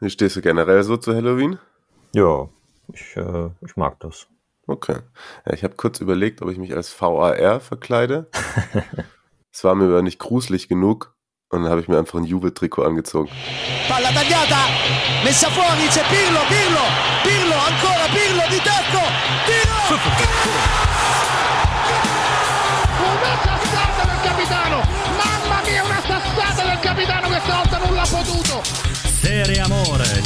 Wie stehst du generell so zu Halloween? Ja, ich, äh, ich mag das. Okay. Ja, ich habe kurz überlegt, ob ich mich als VAR verkleide. Es war mir aber nicht gruselig genug und dann habe ich mir einfach ein Juve-Trikot angezogen. Palla tagliata, messa fuori, c'è Pirlo, Pirlo, Pirlo, ancora Pirlo di tacco,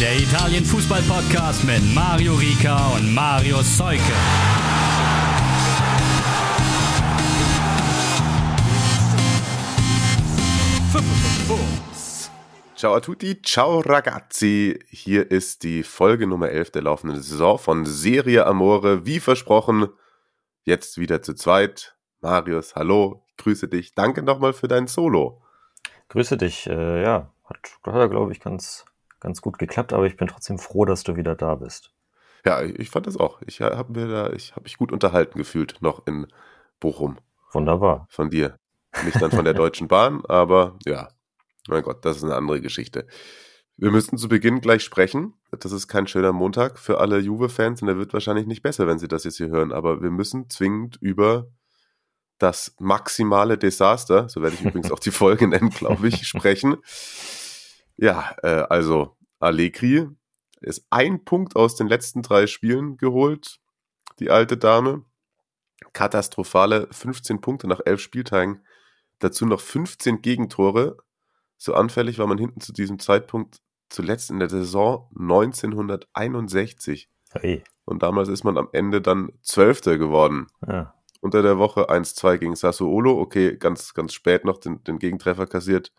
der Italien Fußball Podcast mit Mario Rica und Mario Seuke. Ciao a tutti, ciao ragazzi. Hier ist die Folge Nummer 11 der laufenden Saison von Serie Amore. Wie versprochen, jetzt wieder zu zweit. Marius, hallo, ich grüße dich. Danke nochmal für dein Solo. Grüße dich. Äh, ja, hat, hat glaube ich, ganz, ganz gut geklappt, aber ich bin trotzdem froh, dass du wieder da bist. Ja, ich fand das auch. Ich habe mir da, ich habe mich gut unterhalten gefühlt, noch in Bochum. Wunderbar. Von dir. Nicht dann von der Deutschen Bahn, aber ja, mein Gott, das ist eine andere Geschichte. Wir müssten zu Beginn gleich sprechen. Das ist kein schöner Montag für alle Juve-Fans und der wird wahrscheinlich nicht besser, wenn sie das jetzt hier hören. Aber wir müssen zwingend über das maximale Desaster, so werde ich übrigens auch die Folge nennen, glaube ich, sprechen. Ja, äh, also Allegri ist ein Punkt aus den letzten drei Spielen geholt, die alte Dame. Katastrophale 15 Punkte nach elf Spieltagen. Dazu noch 15 Gegentore. So anfällig war man hinten zu diesem Zeitpunkt zuletzt in der Saison 1961. Hey. Und damals ist man am Ende dann Zwölfter geworden. Ja. Unter der Woche 1-2 gegen Sassuolo. Okay, ganz, ganz spät noch den, den Gegentreffer kassiert.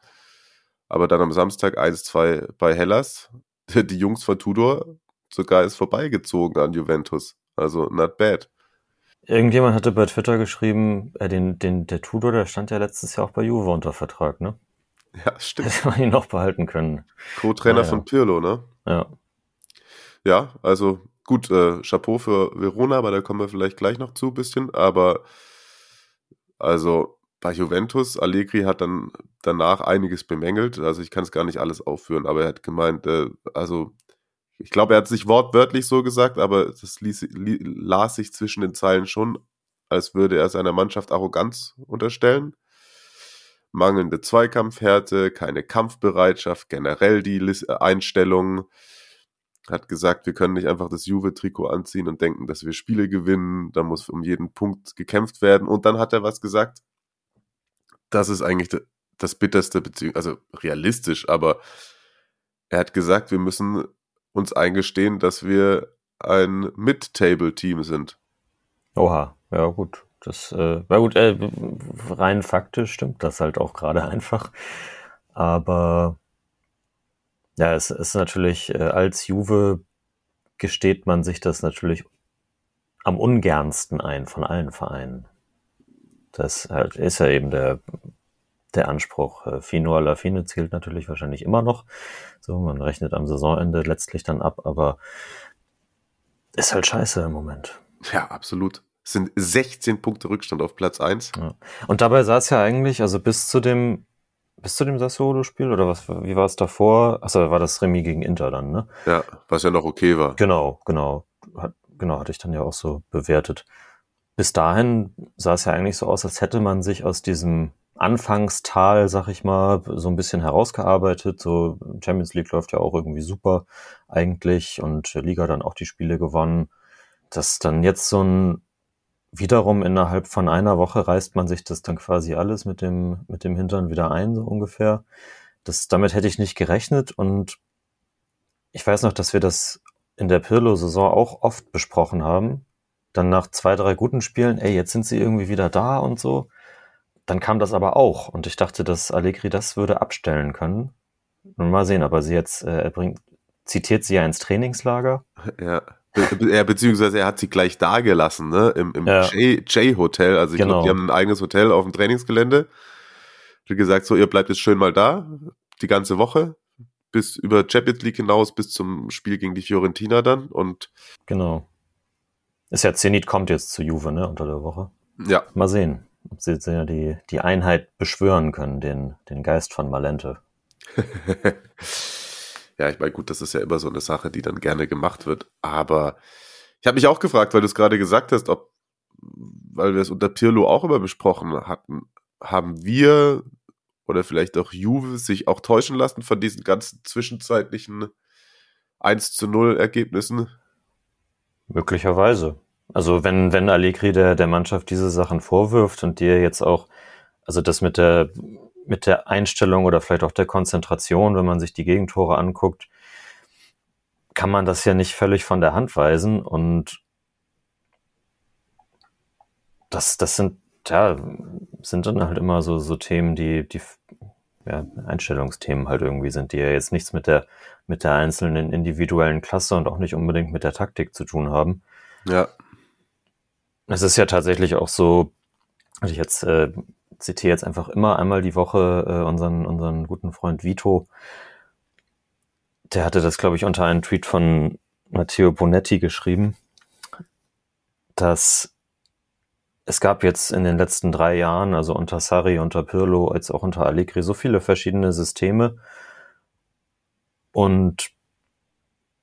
Aber dann am Samstag 1-2 bei Hellas. Die Jungs von Tudor sogar ist vorbeigezogen an Juventus. Also not bad. Irgendjemand hatte bei Twitter geschrieben, äh, den, den, der Tudor, der stand ja letztes Jahr auch bei Juve unter Vertrag, ne? Ja, stimmt. Hätte man ihn noch behalten können. Co-Trainer Ah, ja. von Pirlo, ne? Ja. Ja, also gut, äh, Chapeau für Verona, aber da kommen wir vielleicht gleich noch zu ein bisschen. Aber also bei Juventus, Allegri hat dann danach einiges bemängelt. Also ich kann es gar nicht alles aufführen, aber er hat gemeint, äh, also ich glaube, er hat sich wortwörtlich so gesagt, aber das ließ, li, las sich zwischen den Zeilen schon, als würde er seiner Mannschaft Arroganz unterstellen. Mangelnde Zweikampfhärte, keine Kampfbereitschaft, generell die äh, Einstellung. Hat gesagt, wir können nicht einfach das Juve-Trikot anziehen und denken, dass wir Spiele gewinnen. Da muss um jeden Punkt gekämpft werden. Und dann hat er was gesagt. Das ist eigentlich das bitterste, beziehungsweise also realistisch, aber er hat gesagt, wir müssen uns eingestehen, dass wir ein Mid-Table-Team sind. Oha, ja gut. Das, äh, ja gut, äh, rein faktisch stimmt das halt auch gerade einfach. Aber ja, es ist natürlich, äh, als Juve gesteht man sich das natürlich am ungernsten ein von allen Vereinen. Das halt ist ja eben der, der Anspruch. Äh, Fino alla fine zählt natürlich wahrscheinlich immer noch. So, man rechnet am Saisonende letztlich dann ab, aber ist halt scheiße im Moment. Ja, absolut. Es sind 16 Punkte Rückstand auf Platz 1. Ja. Und dabei sah es ja eigentlich, also bis zu dem, bis zu dem Sassuolo-Spiel oder was, wie war es davor? Achso, war das Remis gegen Inter dann, ne? Ja, was ja noch okay war. Genau, genau. Hat, genau, hatte ich dann ja auch so bewertet. Bis dahin sah es ja eigentlich so aus, als hätte man sich aus diesem Anfangstal, sag ich mal, so ein bisschen herausgearbeitet. So Champions League läuft ja auch irgendwie super eigentlich und Liga dann auch die Spiele gewonnen. Dass dann jetzt so ein wiederum innerhalb von einer Woche reißt man sich das dann quasi alles mit dem, mit dem Hintern wieder ein, so ungefähr. Das, damit hätte ich nicht gerechnet und ich weiß noch, dass wir das in der Pirlo-Saison auch oft besprochen haben. Dann nach zwei, drei guten Spielen, ey, jetzt sind sie irgendwie wieder da und so. Dann kam das aber auch und ich dachte, dass Allegri das würde abstellen können. Nun mal sehen, aber sie jetzt, äh, er bringt, zitiert sie ja ins Trainingslager. Ja. Be er, beziehungsweise er hat sie gleich da gelassen, ne? Im, im Ja. J-Hotel. Also ich Genau. glaube, die haben ein eigenes Hotel auf dem Trainingsgelände. Hat gesagt, so, ihr bleibt jetzt schön mal da, die ganze Woche, bis über Champions League hinaus, bis zum Spiel gegen die Fiorentina dann. Und Genau. Ist ja Zenit kommt jetzt zu Juve, ne, unter der Woche. ja, Mal sehen, ob sie jetzt ja die, die Einheit beschwören können, den, den Geist von Malente. Ja, ich meine, gut, das ist ja immer so eine Sache, die dann gerne gemacht wird. Aber ich habe mich auch gefragt, weil du es gerade gesagt hast, ob, weil wir es unter Pirlo auch immer besprochen hatten, haben wir oder vielleicht auch Juve sich auch täuschen lassen von diesen ganzen zwischenzeitlichen 1 zu 0 Ergebnissen? Möglicherweise. Also wenn, wenn Allegri der, der Mannschaft diese Sachen vorwirft und dir jetzt auch, also das mit der, mit der Einstellung oder vielleicht auch der Konzentration, wenn man sich die Gegentore anguckt, kann man das ja nicht völlig von der Hand weisen und das, das sind, ja, sind dann halt immer so, so Themen, die, die, ja, Einstellungsthemen halt irgendwie sind, die ja jetzt nichts mit der, mit der einzelnen individuellen Klasse und auch nicht unbedingt mit der Taktik zu tun haben. Ja. Es ist ja tatsächlich auch so, also ich jetzt äh, zitiere jetzt einfach immer einmal die Woche äh, unseren, unseren guten Freund Vito. Der hatte das, glaube ich, unter einen Tweet von Matteo Bonetti geschrieben, dass es gab jetzt in den letzten drei Jahren, also unter Sarri, unter Pirlo, als auch unter Allegri, so viele verschiedene Systeme. Und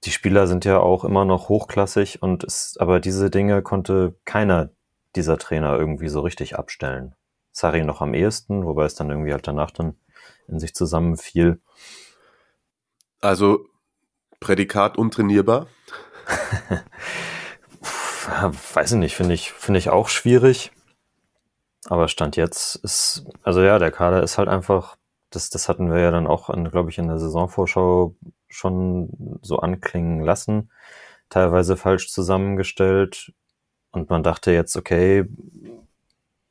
die Spieler sind ja auch immer noch hochklassig und es, aber diese Dinge konnte keiner dieser Trainer irgendwie so richtig abstellen. Sarri noch am ehesten, wobei es dann irgendwie halt danach dann in sich zusammenfiel. Also Prädikat untrainierbar? Weiß ich nicht, finde ich, finde ich auch schwierig. Aber Stand jetzt ist, also ja, der Kader ist halt einfach, das, das hatten wir ja dann auch, glaube ich, in der Saisonvorschau schon so anklingen lassen, teilweise falsch zusammengestellt. Und man dachte jetzt, okay,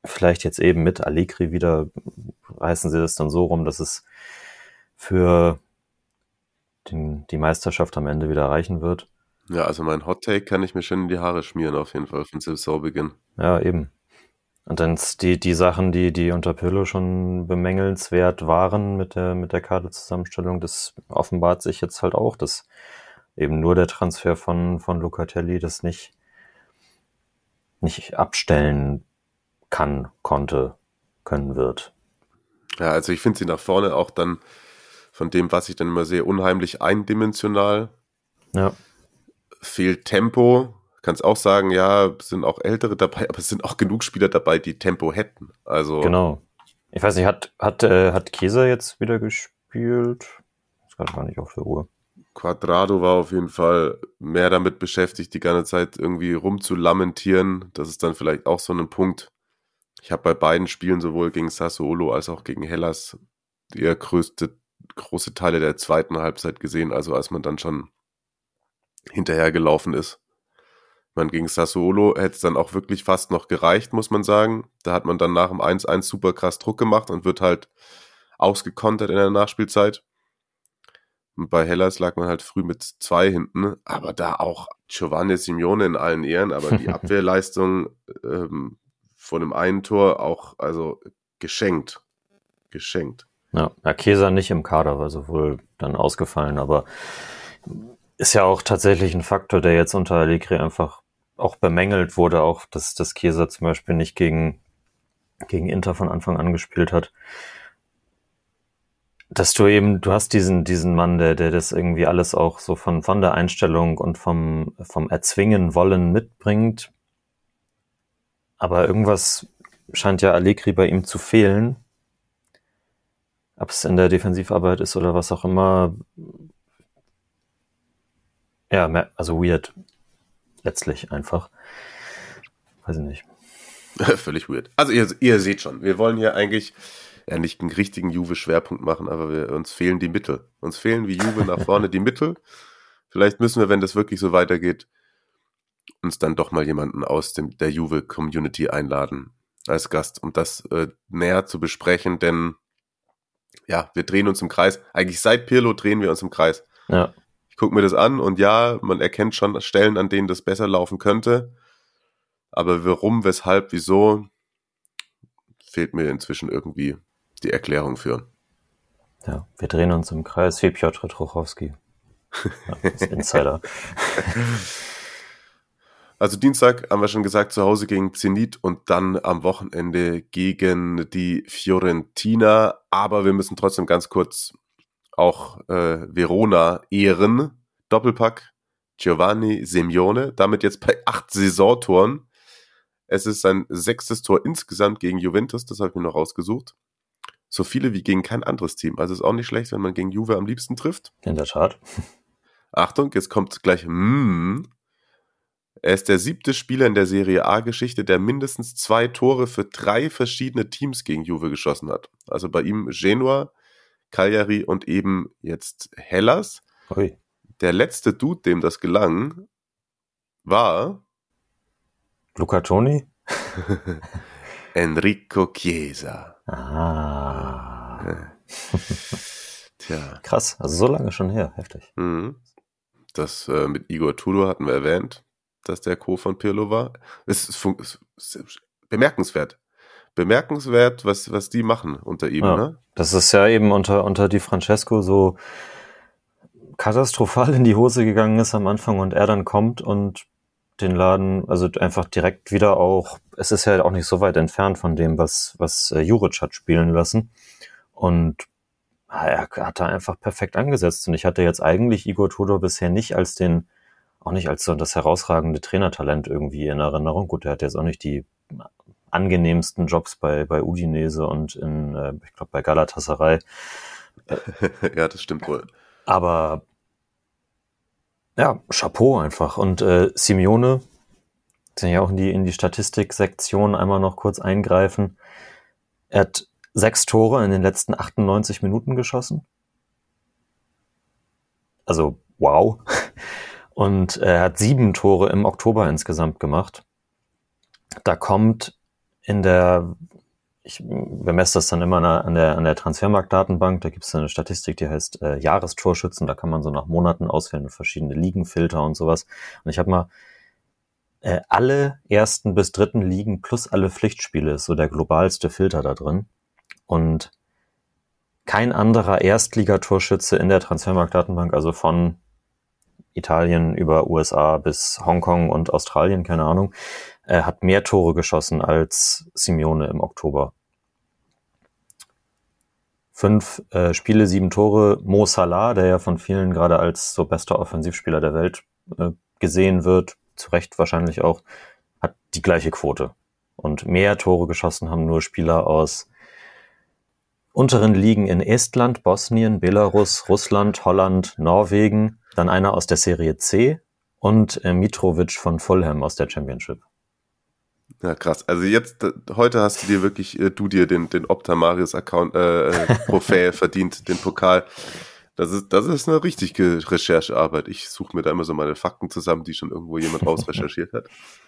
vielleicht jetzt eben mit Allegri wieder reißen sie das dann so rum, dass es für den, die Meisterschaft am Ende wieder reichen wird. Ja, also mein Hot Take kann ich mir schon in die Haare schmieren auf jeden Fall von Saisonbeginn. Ja, eben. Und dann die, die Sachen, die, die unter Pirlo schon bemängelnswert waren mit der, mit der Kaderzusammenstellung, das offenbart sich jetzt halt auch, dass eben nur der Transfer von, von Lucatelli das nicht, nicht abstellen kann, konnte, können wird. Ja, also ich finde sie nach vorne auch dann von dem, was ich dann immer sehe, unheimlich eindimensional. Ja. Fehlt Tempo, kannst auch sagen, ja, es sind auch ältere dabei, aber es sind auch genug Spieler dabei, die Tempo hätten. Also genau. Ich weiß nicht, hat hat äh, hat Käser jetzt wieder gespielt? Das gerade gar nicht auf der Uhr. Quadrado war auf jeden Fall mehr damit beschäftigt, die ganze Zeit irgendwie rumzulamentieren. Das ist dann vielleicht auch so ein Punkt. Ich habe bei beiden Spielen sowohl gegen Sassuolo als auch gegen Hellas eher größte große Teile der zweiten Halbzeit gesehen, also als man dann schon hinterhergelaufen ist. Man gegen Sassuolo hätte es dann auch wirklich fast noch gereicht, muss man sagen. Da hat man dann nach dem 1-1 super krass Druck gemacht und wird halt ausgekontert in der Nachspielzeit. Und bei Hellas lag man halt früh mit zwei hinten, aber da auch Giovanni Simeone in allen Ehren, aber die Abwehrleistung ähm, von dem einen Tor auch, also geschenkt. Geschenkt. Ja, ja Kesa nicht im Kader, war sowohl dann ausgefallen, aber ist ja auch tatsächlich ein Faktor, der jetzt unter Allegri einfach auch bemängelt wurde, auch dass, dass Chiesa zum Beispiel nicht gegen, gegen Inter von Anfang an gespielt hat. Dass du eben, du hast diesen, diesen Mann, der, der das irgendwie alles auch so von, von der Einstellung und vom, vom Erzwingen wollen mitbringt. Aber irgendwas scheint ja Allegri bei ihm zu fehlen. Ob es in der Defensivarbeit ist oder was auch immer, ja, also weird. Letztlich einfach. Weiß ich nicht. Völlig weird. Also ihr, ihr seht schon, wir wollen hier eigentlich ja nicht einen richtigen Juve-Schwerpunkt machen, aber wir, uns fehlen die Mittel. Uns fehlen wie Juve nach vorne die Mittel. Vielleicht müssen wir, wenn das wirklich so weitergeht, uns dann doch mal jemanden aus dem, der Juve-Community einladen als Gast, um das äh, näher zu besprechen, denn ja, wir drehen uns im Kreis. Eigentlich seit Pirlo drehen wir uns im Kreis. Ja gucke mir das an und ja, man erkennt schon Stellen, an denen das besser laufen könnte. Aber warum, weshalb, wieso, fehlt mir inzwischen irgendwie die Erklärung für. Ja, wir drehen uns im Kreis wie Piotr Trochowski. Ja, Insider. Also Dienstag haben wir schon gesagt, zu Hause gegen Zenit und dann am Wochenende gegen die Fiorentina. Aber wir müssen trotzdem ganz kurz auch äh, Verona ehren. Doppelpack Giovanni Simeone, damit jetzt bei acht Saisontoren. Es ist sein sechstes Tor insgesamt gegen Juventus, das habe ich mir noch rausgesucht. So viele wie gegen kein anderes Team. Also ist auch nicht schlecht, wenn man gegen Juve am liebsten trifft. In der Tat. Achtung, jetzt kommt gleich mm. Er ist der siebte Spieler in der Serie A-Geschichte, der mindestens zwei Tore für drei verschiedene Teams gegen Juve geschossen hat. Also bei ihm Genua, Cagliari und eben jetzt Hellas. Ui. Der letzte Dude, dem das gelang, war Luca Toni? Enrico Chiesa. Ah. Tja. Krass, also so lange schon her, heftig. Mhm. Das äh, mit Igor Tudor hatten wir erwähnt, dass der Co. von Pirlo war. Es ist, es ist bemerkenswert. Bemerkenswert, was, was die machen unter ihm, Ja. ne? Das ist ja eben unter, unter Di Francesco so katastrophal in die Hose gegangen ist am Anfang und er dann kommt und den Laden, also einfach direkt wieder auch, es ist ja auch nicht so weit entfernt von dem, was, was äh, Juric hat spielen lassen. Und er hat da einfach perfekt angesetzt. Und ich hatte jetzt eigentlich Igor Tudor bisher nicht als den, auch nicht als so das herausragende Trainertalent irgendwie in Erinnerung. Gut, er hat jetzt auch nicht die angenehmsten Jobs bei, bei Udinese und in, äh, ich glaube, bei Galatasaray. ja, das stimmt wohl. Aber ja, Chapeau einfach. Und äh, Simeone, sind ja auch in die, in die Statistiksektion einmal noch kurz eingreifen. Er hat sechs Tore in den letzten 98 Minuten geschossen. Also, wow. Und er hat sieben Tore im Oktober insgesamt gemacht. Da kommt in der, ich bemesse das dann immer an der, an der Transfermarktdatenbank, da gibt es eine Statistik, die heißt äh, Jahrestorschützen, da kann man so nach Monaten auswählen und verschiedene Ligen, Filter und sowas. Und ich habe mal äh, alle ersten bis dritten Ligen plus alle Pflichtspiele ist so der globalste Filter da drin. Und kein anderer Erstligatorschütze in der Transfermarktdatenbank, also von Italien über USA bis Hongkong und Australien, keine Ahnung, äh, hat mehr Tore geschossen als Simeone im Oktober. Fünf äh, Spiele, sieben Tore. Mo Salah, der ja von vielen gerade als so bester Offensivspieler der Welt äh, gesehen wird, zu Recht wahrscheinlich auch, hat die gleiche Quote. Und mehr Tore geschossen haben nur Spieler aus unteren Ligen in Estland, Bosnien, Belarus, Russland, Holland, Norwegen, dann einer aus der Serie C und äh, Mitrovic von Fulham aus der Championship. Ja, krass. Also jetzt, äh, heute hast du dir wirklich, äh, du dir den, den Opta Marius Account, äh, äh, Trophäe verdient, den Pokal. Das ist, das ist eine richtige Recherchearbeit. Ich suche mir da immer so meine Fakten zusammen, die schon irgendwo jemand rausrecherchiert hat.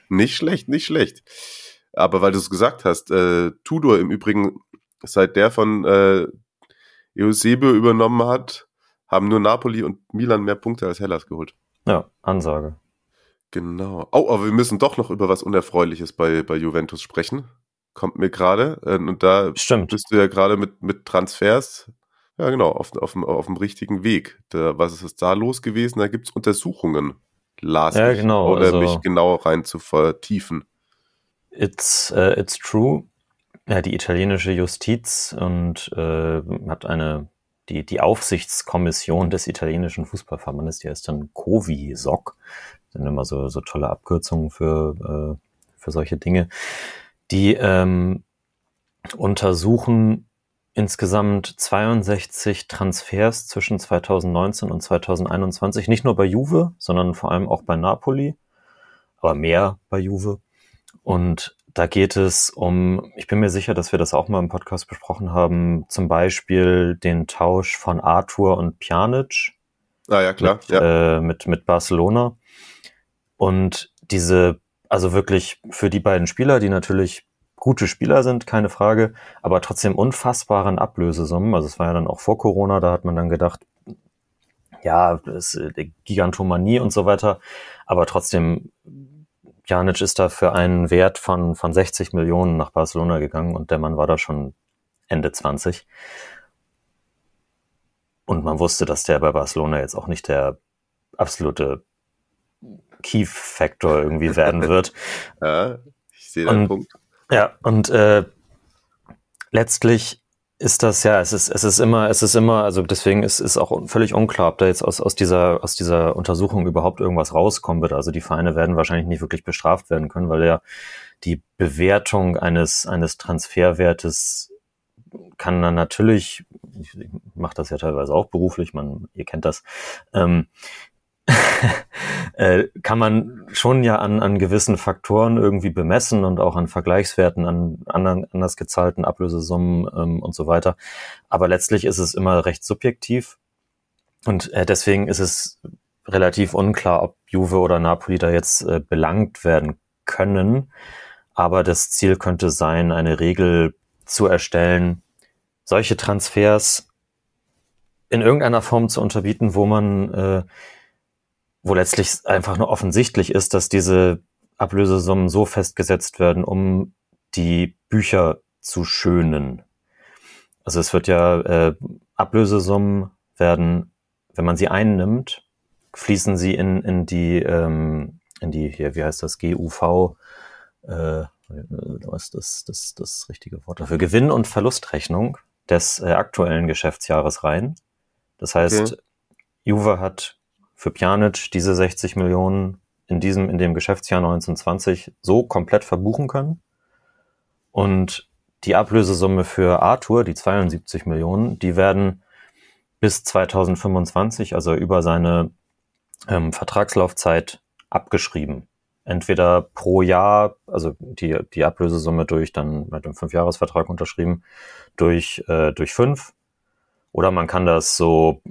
Nicht schlecht, nicht schlecht. Aber weil du es gesagt hast, äh, Tudor im Übrigen, seit der von äh, Eusebio übernommen hat, haben nur Napoli und Milan mehr Punkte als Hellas geholt. Ja, Ansage. Genau. Oh, aber wir müssen doch noch über was Unerfreuliches bei, bei Juventus sprechen. Kommt mir gerade. Äh, Und da Stimmt. bist du ja gerade mit, mit Transfers, ja genau, auf, auf, dem- auf dem richtigen Weg. Da, was ist da los gewesen? Da gibt's Untersuchungen. Las Ja, genau, Oder also- mich genau rein zu vertiefen. It's, äh, it's true. Ja, die italienische Justiz und äh, hat eine die die Aufsichtskommission des italienischen Fußballverbandes, die heißt dann Covi-SOC, sind immer so so tolle Abkürzungen für äh, für solche Dinge. Die ähm, untersuchen insgesamt 62 Transfers zwischen 2019 und 2021, nicht nur bei Juve, sondern vor allem auch bei Napoli, aber mehr bei Juve. Und da geht es um, ich bin mir sicher, dass wir das auch mal im Podcast besprochen haben, zum Beispiel den Tausch von Arthur und Pjanic Ah ja, klar. mit, ja. äh, mit, mit Barcelona. Und diese, also wirklich für die beiden Spieler, die natürlich gute Spieler sind, keine Frage, aber trotzdem unfassbaren Ablösesummen. Also es war ja dann auch vor Corona, da hat man dann gedacht, ja, das ist äh, Gigantomanie und so weiter. Aber trotzdem, Pjanic ist da für einen Wert von, von 60 Millionen nach Barcelona gegangen und der Mann war da schon Ende 20. Und man wusste, dass der bei Barcelona jetzt auch nicht der absolute Key-Factor irgendwie werden wird. ja, ich sehe und- Punkt. Ja, und äh, letztlich ist das ja, es ist, es ist immer, es ist immer, also deswegen ist, ist auch völlig unklar, ob da jetzt aus, aus dieser, aus dieser Untersuchung überhaupt irgendwas rauskommen wird. Also die Vereine werden wahrscheinlich nicht wirklich bestraft werden können, weil ja die Bewertung eines, eines Transferwertes kann dann natürlich, ich, ich mache das ja teilweise auch beruflich, man, ihr kennt das, ähm, äh, kann man schon ja an, an gewissen Faktoren irgendwie bemessen und auch an Vergleichswerten, an anderen, anders gezahlten Ablösesummen ähm, und so weiter. Aber letztlich ist es immer recht subjektiv und äh, deswegen ist es relativ unklar, ob Juve oder Napoli da jetzt äh, belangt werden können. Aber das Ziel könnte sein, eine Regel zu erstellen, solche Transfers in irgendeiner Form zu unterbieten, wo man äh, wo letztlich einfach nur offensichtlich ist, dass diese Ablösesummen so festgesetzt werden, um die Bücher zu schönen. Also es wird ja äh, Ablösesummen werden, wenn man sie einnimmt, fließen sie in, in die ähm, in die hier wie heißt das GUV äh, was ist das, das das richtige Wort dafür Gewinn- und Verlustrechnung des äh, aktuellen Geschäftsjahres rein. Das heißt, okay. Juve hat für Pjanic diese 60 Millionen in diesem, in dem Geschäftsjahr 1920 so komplett verbuchen können. Und die Ablösesumme für Arthur, die 72 Millionen, die werden bis 2025, also über seine ähm, Vertragslaufzeit, abgeschrieben. Entweder pro Jahr, also die, die Ablösesumme durch dann mit dem Fünfjahresvertrag unterschrieben, durch, äh, durch fünf. Oder man kann das so,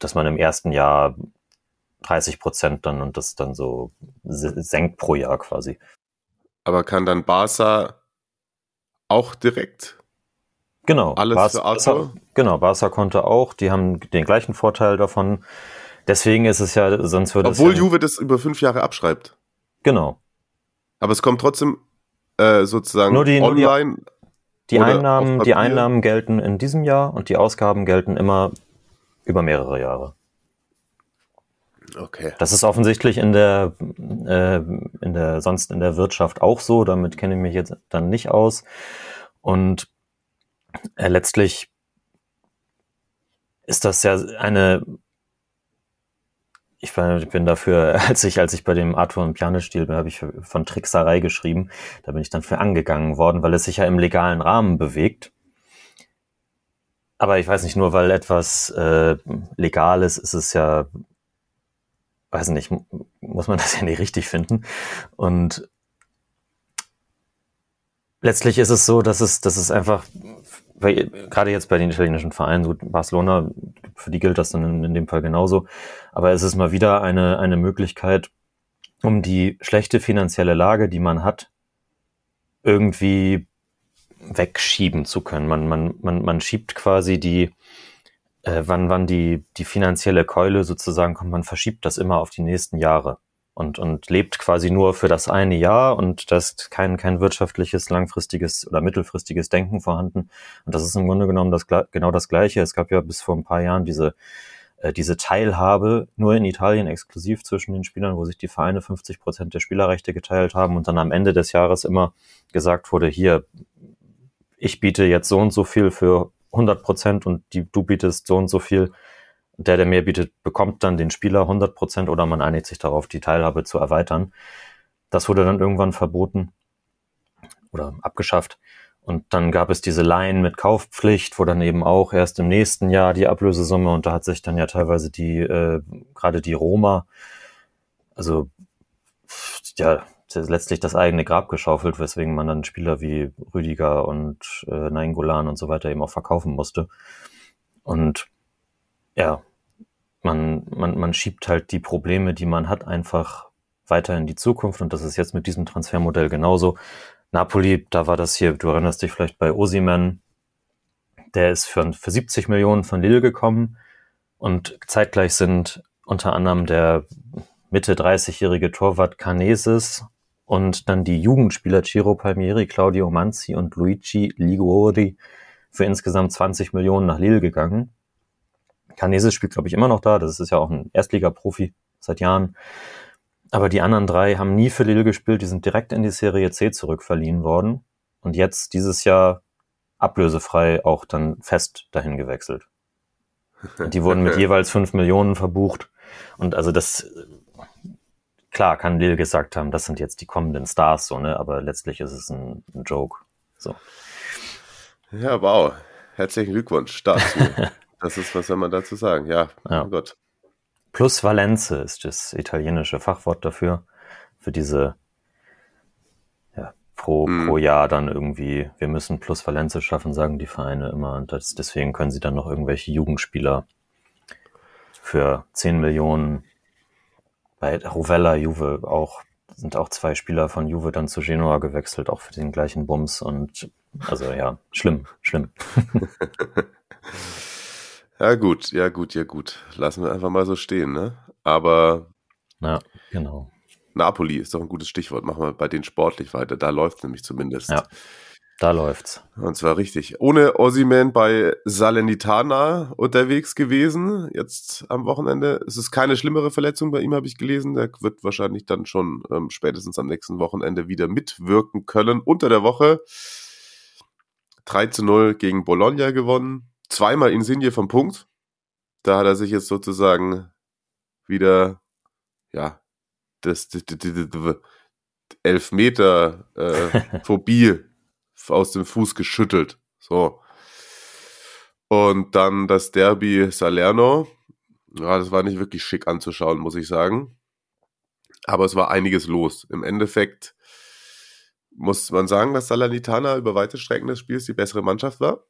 dass man im ersten Jahr 30 Prozent dann und das dann so senkt pro Jahr quasi. Aber kann dann Barca auch direkt Genau. Alles Barca, für Arthur? Genau, Barca konnte auch. Die haben den gleichen Vorteil davon. Deswegen ist es ja, sonst würde Obwohl es ja, Juve das über fünf Jahre abschreibt. Genau. Aber es kommt trotzdem äh, sozusagen Nur die- nur die- online. Die Einnahmen, die? Einnahmen gelten in diesem Jahr und die Ausgaben gelten immer über mehrere Jahre. Okay. Das ist offensichtlich in der, äh, in der, sonst in der Wirtschaft auch so. Damit kenne ich mich jetzt dann nicht aus. Und äh, letztlich ist das ja eine, ich bin, dafür, als ich, als ich bei dem Arthur und Pianistil bin, habe ich von Trickserei geschrieben. Da bin ich dann für angegangen worden, weil es sich ja im legalen Rahmen bewegt. Aber ich weiß nicht, nur weil etwas äh, legal ist, ist es ja weiß nicht, mu- muss man das ja nicht richtig finden. Und letztlich ist es so, dass es, dass es einfach, weil, gerade jetzt bei den italienischen Vereinen, so Barcelona, für die gilt das dann in, in dem Fall genauso, aber es ist mal wieder eine, eine Möglichkeit, um die schlechte finanzielle Lage, die man hat, irgendwie wegschieben zu können. Man, man, man, man schiebt quasi die, äh, wann, wann die, die finanzielle Keule sozusagen kommt, man verschiebt das immer auf die nächsten Jahre und, und lebt quasi nur für das eine Jahr und da ist kein, kein wirtschaftliches, langfristiges oder mittelfristiges Denken vorhanden. Und das ist im Grunde genommen das, genau das Gleiche. Es gab ja bis vor ein paar Jahren diese, äh, diese Teilhabe nur in Italien exklusiv zwischen den Spielern, wo sich die Vereine 50 Prozent der Spielerrechte geteilt haben und dann am Ende des Jahres immer gesagt wurde, hier, ich biete jetzt so und so viel für 100 Prozent und die, du bietest so und so viel. Der, der mehr bietet, bekommt dann den Spieler 100 Prozent oder man einigt sich darauf, die Teilhabe zu erweitern. Das wurde dann irgendwann verboten oder abgeschafft. Und dann gab es diese Laien mit Kaufpflicht, wo dann eben auch erst im nächsten Jahr die Ablösesumme und da hat sich dann ja teilweise die, äh, gerade die Roma, also ja, letztlich das eigene Grab geschaufelt, weswegen man dann Spieler wie Rüdiger und äh, Nainggolan und so weiter eben auch verkaufen musste. Und ja, man, man, man schiebt halt die Probleme, die man hat, einfach weiter in die Zukunft und das ist jetzt mit diesem Transfermodell genauso. Napoli, da war das hier, du erinnerst dich vielleicht bei Osiman, der ist für, für 70 Millionen von Lille gekommen und zeitgleich sind unter anderem der Mitte 30-jährige Torwart Canesis und dann die Jugendspieler Ciro Palmieri, Claudio Manzi und Luigi Liguori für insgesamt 20 Millionen nach Lille gegangen. Canesis spielt, glaube ich, immer noch da. Das ist ja auch ein Erstligaprofi seit Jahren. Aber die anderen drei haben nie für Lille gespielt. Die sind direkt in die Serie C zurückverliehen worden. Und jetzt, dieses Jahr, ablösefrei auch dann fest dahin gewechselt. Und die wurden mit jeweils fünf Millionen verbucht. Und also das, klar, kann Lil gesagt haben, das sind jetzt die kommenden Stars, so, ne, aber letztlich ist es ein, ein Joke, so. Ja, wow. Herzlichen Glückwunsch dazu. das ist, was soll man dazu sagen? Ja, Ja. oh Gott. Plus Valenze ist das italienische Fachwort dafür, für diese, ja, pro, Mhm. pro Jahr dann irgendwie, wir müssen Plus Valenze schaffen, sagen die Vereine immer. Und das, deswegen können sie dann noch irgendwelche Jugendspieler für 10 Millionen bei Rovella, Juve auch, sind auch zwei Spieler von Juve dann zu Genoa gewechselt, auch für den gleichen Bums und also ja, schlimm, schlimm. Ja, gut, ja, gut, ja, gut. Lassen wir einfach mal so stehen, ne? Aber Ja, genau. Napoli ist doch ein gutes Stichwort. Machen wir bei denen sportlich weiter. Da läuft nämlich zumindest. Ja. Da läuft's. Und zwar richtig. Ohne Ossiman bei Salernitana unterwegs gewesen. Jetzt am Wochenende. Es ist keine schlimmere Verletzung bei ihm, habe ich gelesen. Der wird wahrscheinlich dann schon ähm, spätestens am nächsten Wochenende wieder mitwirken können. Unter der Woche 3 zu 0 gegen Bologna gewonnen. Zweimal Insigne vom Punkt. Da hat er sich jetzt sozusagen wieder, ja, das, das, das, das, das Elfmeter äh, Phobie aus dem Fuß geschüttelt. So. Und dann das Derby Salerno. Ja, das war nicht wirklich schick anzuschauen, muss ich sagen. Aber es war einiges los. Im Endeffekt muss man sagen, dass Salernitana über weite Strecken des Spiels die bessere Mannschaft war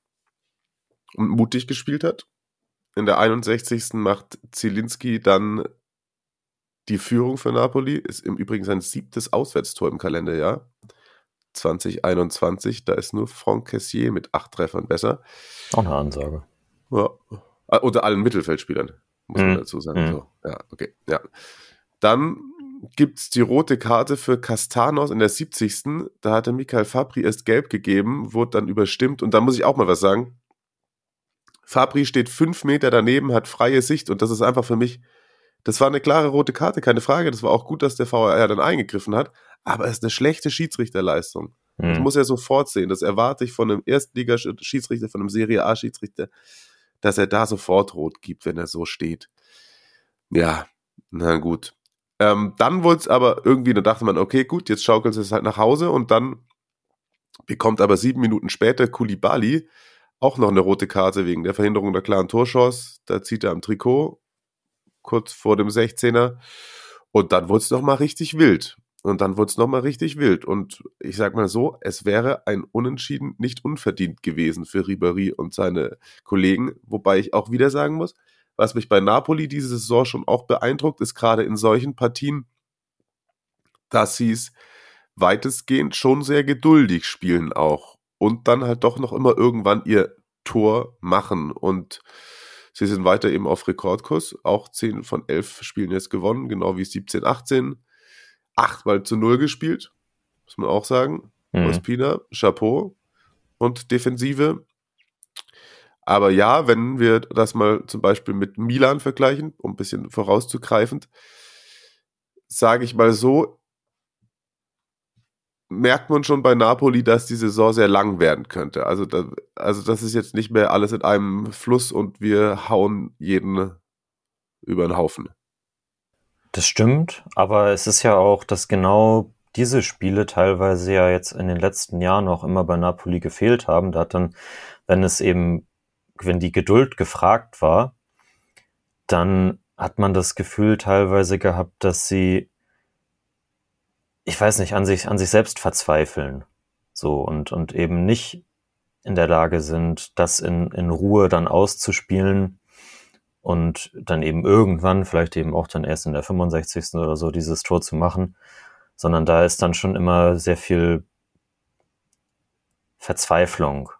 und mutig gespielt hat. In der 61. macht Zielinski dann die Führung für Napoli. Ist im Übrigen sein siebtes Auswärtstor im Kalenderjahr. 2021, da ist nur Franck Cassier mit acht Treffern besser. Auch eine Ansage. Ja. Ah, Unter allen Mittelfeldspielern, muss man Mhm. dazu sagen. Mhm. So, ja, okay. Ja. Dann gibt's die rote Karte für Castanos in der 70. Da hatte Michael Fabri erst gelb gegeben, wurde dann überstimmt. Und da muss ich auch mal was sagen. Fabri steht fünf Meter daneben, hat freie Sicht und das ist einfach für mich, das war eine klare rote Karte, keine Frage. Das war auch gut, dass der VAR dann eingegriffen hat, aber es ist eine schlechte Schiedsrichterleistung. Das Hm. muss er sofort sehen. Das erwarte ich von einem Erstligaschiedsrichter, von einem Serie A-Schiedsrichter, dass er da sofort rot gibt, wenn er so steht. Ja, na gut. Ähm, dann wurde es aber irgendwie, da dachte man, okay, gut, jetzt schaukelt es halt nach Hause und dann bekommt aber sieben Minuten später Kulibali auch noch eine rote Karte wegen der Verhinderung der klaren Torchance. Da zieht er am Trikot kurz vor dem 16er und dann wurde es noch mal richtig wild. Und dann wurde es nochmal richtig wild. Und ich sag mal so, es wäre ein Unentschieden nicht unverdient gewesen für Ribéry und seine Kollegen. Wobei ich auch wieder sagen muss, was mich bei Napoli diese Saison schon auch beeindruckt, ist gerade in solchen Partien, dass sie es weitestgehend schon sehr geduldig spielen auch. Und dann halt doch noch immer irgendwann ihr Tor machen. Und sie sind weiter eben auf Rekordkurs. Auch 10 von 11 Spielen jetzt gewonnen, genau wie 17, 18 achtmal zu null gespielt, muss man auch sagen. Mhm. Ospina, Chapeau und Defensive. Aber ja, wenn wir das mal zum Beispiel mit Milan vergleichen, um ein bisschen vorauszugreifend, sage ich mal so, merkt man schon bei Napoli, dass die Saison sehr lang werden könnte. Also, da, also das ist jetzt nicht mehr alles in einem Fluss und wir hauen jeden über den Haufen. Das stimmt, aber es ist ja auch, dass genau diese Spiele teilweise ja jetzt in den letzten Jahren auch immer bei Napoli gefehlt haben. Da hat dann, wenn es eben, wenn die Geduld gefragt war, dann hat man das Gefühl teilweise gehabt, dass sie, ich weiß nicht, an sich, an sich selbst verzweifeln. So und, und eben nicht in der Lage sind, das in, in Ruhe dann auszuspielen und dann eben irgendwann, vielleicht eben auch dann erst in der 65. oder so, dieses Tor zu machen, sondern da ist dann schon immer sehr viel Verzweiflung,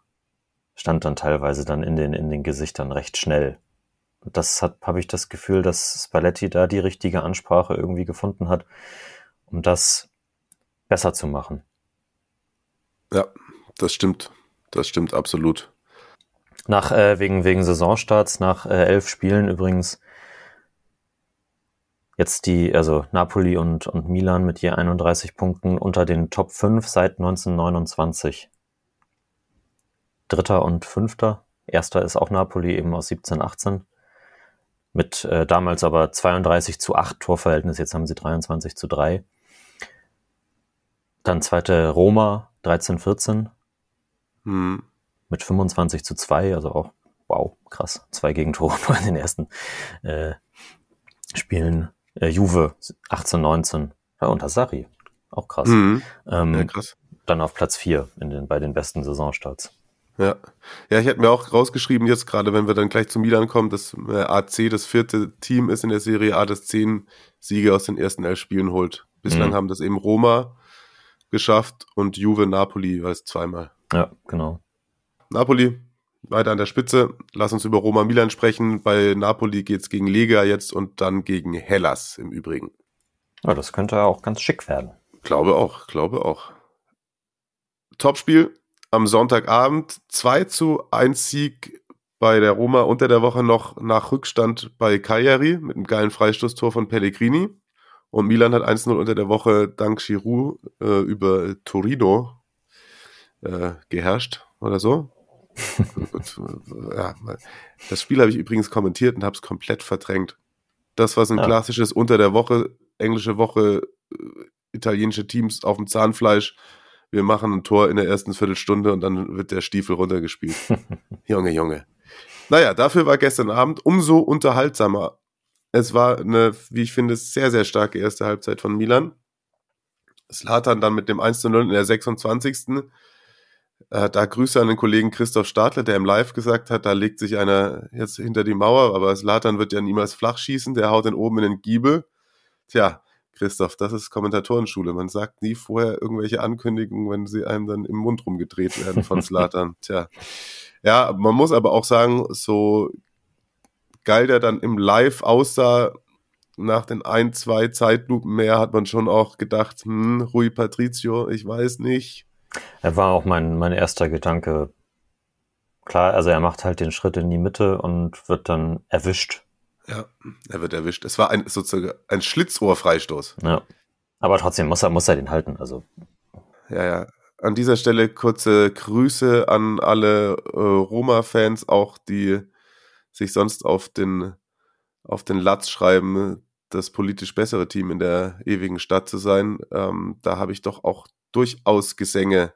stand dann teilweise dann in den, in den Gesichtern recht schnell. Und das hat, habe ich das Gefühl, dass Spalletti da die richtige Ansprache irgendwie gefunden hat, um das besser zu machen. Ja, das stimmt. Das stimmt absolut. Nach, äh, wegen, wegen Saisonstarts, nach äh, elf Spielen übrigens jetzt die, also Napoli und, und Milan mit je 31 Punkten unter den Top 5 seit 1929. Dritter und Fünfter. Erster ist auch Napoli eben aus 17, 18. Mit äh, damals aber 32 zu 8 Torverhältnis, jetzt haben sie 23 zu 3. Dann zweite Roma, 13, 14 Hm. mit 25 zu 2, also auch, wow, krass, zwei Gegentore nur in den ersten äh, Spielen. Äh, Juve, 18, 19, ja, unter Sarri, auch krass. Mhm. Ähm, Ja, krass. dann auf Platz 4 in den, bei den besten Saisonstarts. Ja. ja, ich hätte mir auch rausgeschrieben, jetzt gerade wenn wir dann gleich zu Milan kommen, dass äh, AC das vierte Team ist in der Serie A, das zehn Siege aus den ersten elf Spielen holt. Bislang Mhm. haben das eben Roma geschafft und Juve Napoli jeweils zweimal. Ja, genau. Napoli weiter an der Spitze. Lass uns über Roma Milan sprechen. Bei Napoli geht's gegen Lega jetzt und dann gegen Hellas im Übrigen. Ja, das könnte auch ganz schick werden. Glaube auch, glaube auch. Topspiel am Sonntagabend. 2 zu 1 Sieg bei der Roma unter der Woche noch nach Rückstand bei Cagliari mit einem geilen Freistoßtor von Pellegrini. Und Milan hat 1-0 unter der Woche dank Giroud äh, über Torino äh, geherrscht oder so. ja, das Spiel habe ich übrigens kommentiert und habe es komplett verdrängt. Das, was ein Ja. klassisches unter der Woche, englische Woche, äh, italienische Teams auf dem Zahnfleisch. Wir machen ein Tor in der ersten Viertelstunde und dann wird der Stiefel runtergespielt. Junge, Junge. Naja, dafür war gestern Abend umso unterhaltsamer. Es war eine, wie ich finde, sehr, sehr starke erste Halbzeit von Milan. Slatan dann mit dem 1 zu 0 in der 26. Äh, da Grüße an den Kollegen Christoph Stadler, der im Live gesagt hat, da legt sich einer jetzt hinter die Mauer, aber Slatan wird ja niemals flach schießen, der haut den oben in den Giebel. Tja, Christoph, das ist Kommentatorenschule. Man sagt nie vorher irgendwelche Ankündigungen, wenn sie einem dann im Mund rumgedreht werden von Slatan. Tja. Ja, man muss aber auch sagen, so geil der dann im Live aussah, nach den ein, zwei Zeitlupen mehr hat man schon auch gedacht, hm, Rui Patricio, ich weiß nicht. Er war auch mein, mein erster Gedanke. Klar, also er macht halt den Schritt in die Mitte und wird dann erwischt. Ja, er wird erwischt. Es war ein sozusagen ein Schlitzohrfreistoß. Ja. Aber trotzdem muss er, muss er den halten. Also Ja, ja. An dieser Stelle kurze Grüße an alle äh, Roma-Fans, auch die sich sonst auf den, auf den Latz schreiben, das politisch bessere Team in der ewigen Stadt zu sein. Ähm, da habe ich doch auch durchaus Gesänge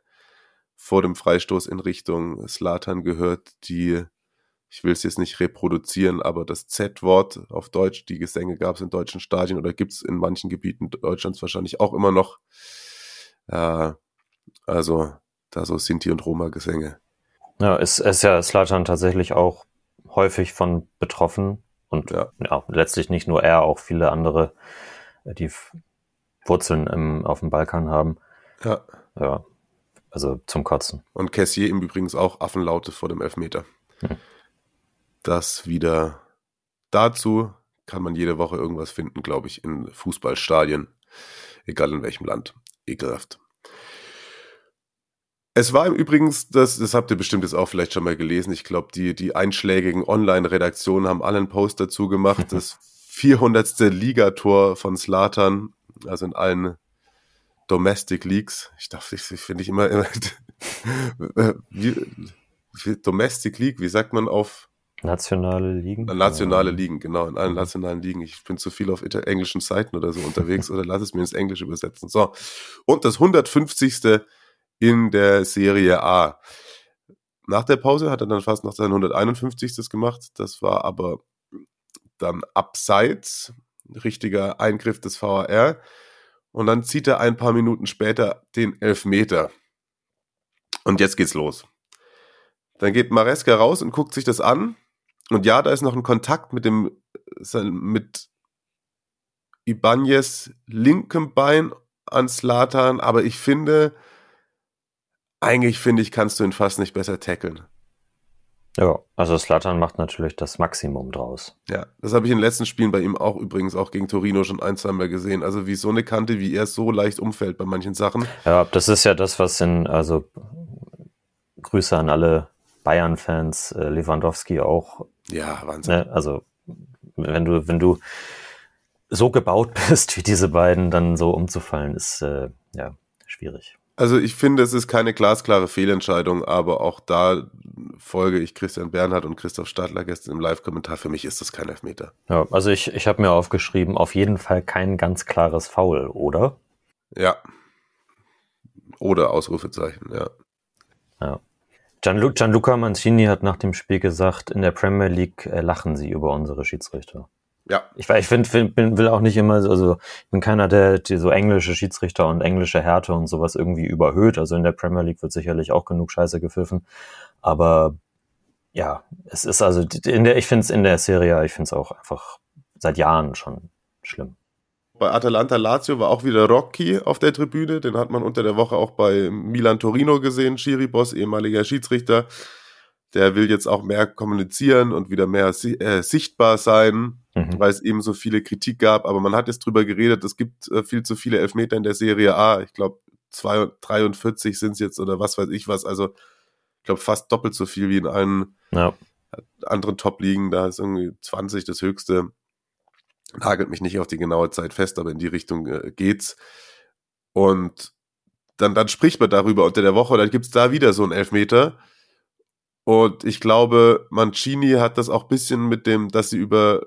vor dem Freistoß in Richtung Slatan gehört, die, ich will es jetzt nicht reproduzieren, aber das Z-Wort auf Deutsch, die Gesänge gab es in deutschen Stadien oder gibt es in manchen Gebieten Deutschlands wahrscheinlich auch immer noch. Äh, also da so Sinti und Roma-Gesänge. ja, ist, ist ja Slatan tatsächlich auch häufig von betroffen. Und Ja. ja. letztlich nicht nur er, auch viele andere, äh, die Wurzeln im, auf dem Balkan haben. Ja. Ja, also zum Kotzen. Und Cassier im Übrigens auch Affenlaute vor dem Elfmeter. Hm. Das wieder dazu kann man jede Woche irgendwas finden, glaube ich, in Fußballstadien. Egal in welchem Land. Ekelhaft. Es war im Übrigen, das, das habt ihr bestimmt jetzt auch vielleicht schon mal gelesen, ich glaube, die, die einschlägigen Online-Redaktionen haben alle einen Post dazu gemacht, das 400. Ligator von Slatan, also in allen Domestic Leagues. Ich dachte, ich, finde ich immer, immer wie, Domestic League, wie sagt man auf Nationale Ligen? nationale Ja. Ligen, genau, in allen nationalen Ligen. Ich bin zu viel auf englischen Seiten oder so unterwegs oder lass es mir ins Englische übersetzen. So. Und das 150. in der Serie A. Nach der Pause hat er dann fast noch sein 151. gemacht. Das war aber dann abseits, richtiger Eingriff des VAR. Und dann zieht er ein paar Minuten später den Elfmeter. Und jetzt geht's los. Dann geht Maresca raus und guckt sich das an. Und ja, da ist noch ein Kontakt mit dem mit Ibanez linkem Bein an Slatan, aber ich finde, eigentlich finde ich, kannst du ihn fast nicht besser tackeln. Ja, also Slatan macht natürlich das Maximum draus. Ja, das habe ich in den letzten Spielen bei ihm auch übrigens auch gegen Torino schon ein, zwei Mal gesehen. Also wie so eine Kante, wie er so leicht umfällt bei manchen Sachen. Ja, das ist ja das, was in, also Grüße an alle Bayern-Fans, äh, Lewandowski auch, Ja, Wahnsinn. ne, also wenn du, wenn du so gebaut bist wie diese beiden, dann so umzufallen, ist äh, ja schwierig. Also ich finde, es ist keine glasklare Fehlentscheidung, aber auch da folge ich Christian Bernhard und Christoph Stadler gestern im Live-Kommentar. Für mich ist das kein Elfmeter. Ja, also ich, ich habe mir aufgeschrieben, auf jeden Fall kein ganz klares Foul, oder? Ja. Oder Ausrufezeichen, ja. Ja. Gianlu Gianluca Mancini hat nach dem Spiel gesagt, in der Premier League äh, lachen sie über unsere Schiedsrichter. Ja. Ich, ich find, find, bin, will auch nicht immer, also ich bin keiner, der die so englische Schiedsrichter und englische Härte und sowas irgendwie überhöht. Also in der Premier League wird sicherlich auch genug Scheiße gepfiffen. Aber ja, es ist also in der, ich finde es in der Serie, ich finde es auch einfach seit Jahren schon schlimm. Bei Atalanta Lazio war auch wieder Rocchi auf der Tribüne. Den hat man unter der Woche auch bei Milan Torino gesehen. Schiri-Boss, ehemaliger Schiedsrichter. Der will jetzt auch mehr kommunizieren und wieder mehr äh, sichtbar sein, mhm. weil es eben so viele Kritik gab. Aber man hat jetzt drüber geredet, es gibt äh, viel zu viele Elfmeter in der Serie A. Ich glaube, 43 sind es jetzt oder was weiß ich was. Also ich glaube, fast doppelt so viel wie in allen ja. anderen Top-Ligen. Da ist irgendwie 20 das höchste. Nagelt mich nicht auf die genaue Zeit fest, aber in die Richtung äh, geht's. Und dann, dann spricht man darüber unter der Woche und dann gibt's da wieder so einen Elfmeter. Und ich glaube, Mancini hat das auch bisschen mit dem, dass sie über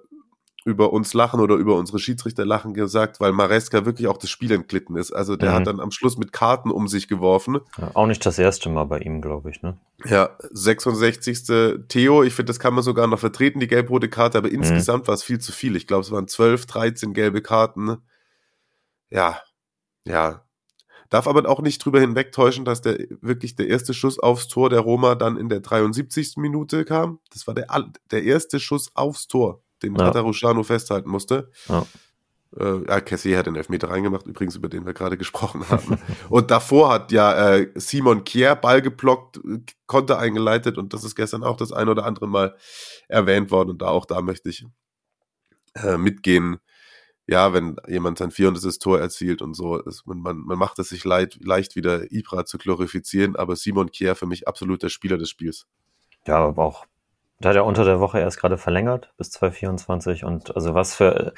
über uns lachen oder über unsere Schiedsrichter lachen gesagt, weil Maresca wirklich auch das Spiel entglitten ist. Also der mhm. hat dann am Schluss mit Karten um sich geworfen. Ja, auch nicht das erste Mal bei ihm, glaube ich, ne? Ja, 66. Theo, ich finde, das kann man sogar noch vertreten, die gelb-rote Karte, aber mhm. insgesamt war es viel zu viel. Ich glaube, es waren 12, 13 gelbe Karten. Ja, ja. Darf aber auch nicht drüber hinwegtäuschen, dass der wirklich der erste Schuss aufs Tor der Roma dann in der 73. Minute kam. Das war der, der erste Schuss aufs Tor den ja. Tatarushanu festhalten musste. Ja. Äh, ja, Cassie hat den Elfmeter reingemacht, übrigens, über den wir gerade gesprochen haben. und davor hat ja äh, Simon Kier Ball geblockt, Konter eingeleitet und das ist gestern auch das ein oder andere Mal erwähnt worden und da auch da möchte ich äh, mitgehen. Ja, wenn jemand sein 400. Tor erzielt und so, ist, man, man, macht es sich leid, leicht wieder Ibra zu glorifizieren, aber Simon Kier für mich absolut der Spieler des Spiels. Ja, aber auch da hat er unter der Woche erst gerade verlängert bis 2024 und also was für,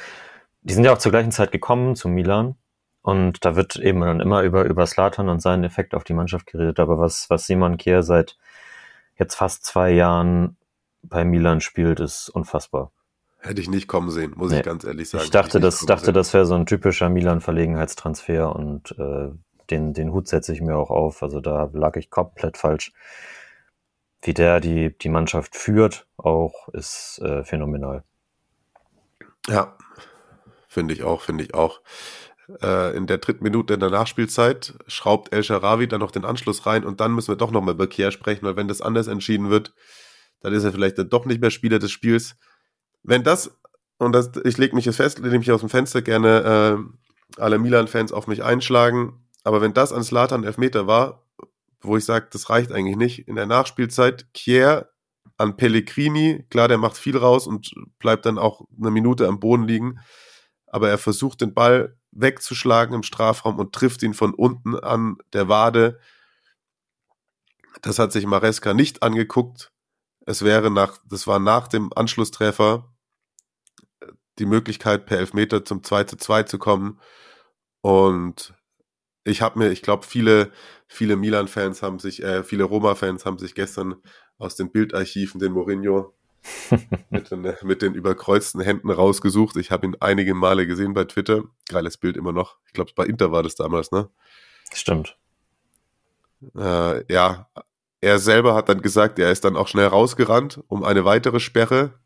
die sind ja auch zur gleichen Zeit gekommen zu Milan und da wird eben dann immer über, über Slatan und seinen Effekt auf die Mannschaft geredet, aber was, was Simon Kier seit jetzt fast zwei Jahren bei Milan spielt, ist unfassbar. Hätte ich nicht kommen sehen, muss nee. ich ganz ehrlich sagen. Ich dachte, ich das, dachte das wäre so ein typischer Milan-Verlegenheitstransfer und äh, den, den Hut setze ich mir auch auf. Also da lag ich komplett falsch wie der die, die Mannschaft führt, auch ist äh, phänomenal. Ja, finde ich auch, finde ich auch. Äh, in der dritten Minute in der Nachspielzeit schraubt El Sharawi dann noch den Anschluss rein und dann müssen wir doch nochmal über Kier sprechen, weil wenn das anders entschieden wird, dann ist er vielleicht dann doch nicht mehr Spieler des Spiels. Wenn das, und das, ich lege mich jetzt fest, lege mich aus dem Fenster gerne äh, alle Milan-Fans auf mich einschlagen, aber wenn das an Slatan Elfmeter war, wo ich sage, das reicht eigentlich nicht. In der Nachspielzeit Kier an Pellegrini, klar, der macht viel raus und bleibt dann auch eine Minute am Boden liegen, aber er versucht den Ball wegzuschlagen im Strafraum und trifft ihn von unten an der Wade. Das hat sich Maresca nicht angeguckt. Es wäre nach, das war nach dem Anschlusstreffer die Möglichkeit, per Elfmeter zum 2 zu 2 zu kommen. Und ich habe mir, ich glaube, viele, viele Milan-Fans haben sich, äh, viele Roma-Fans haben sich gestern aus den Bildarchiven den Mourinho mit, den, mit den überkreuzten Händen rausgesucht. Ich habe ihn einige Male gesehen bei Twitter. Geiles Bild immer noch. Ich glaube, bei Inter war das damals, ne? Stimmt. Äh, ja, er selber hat dann gesagt, er ist dann auch schnell rausgerannt, um eine weitere Sperre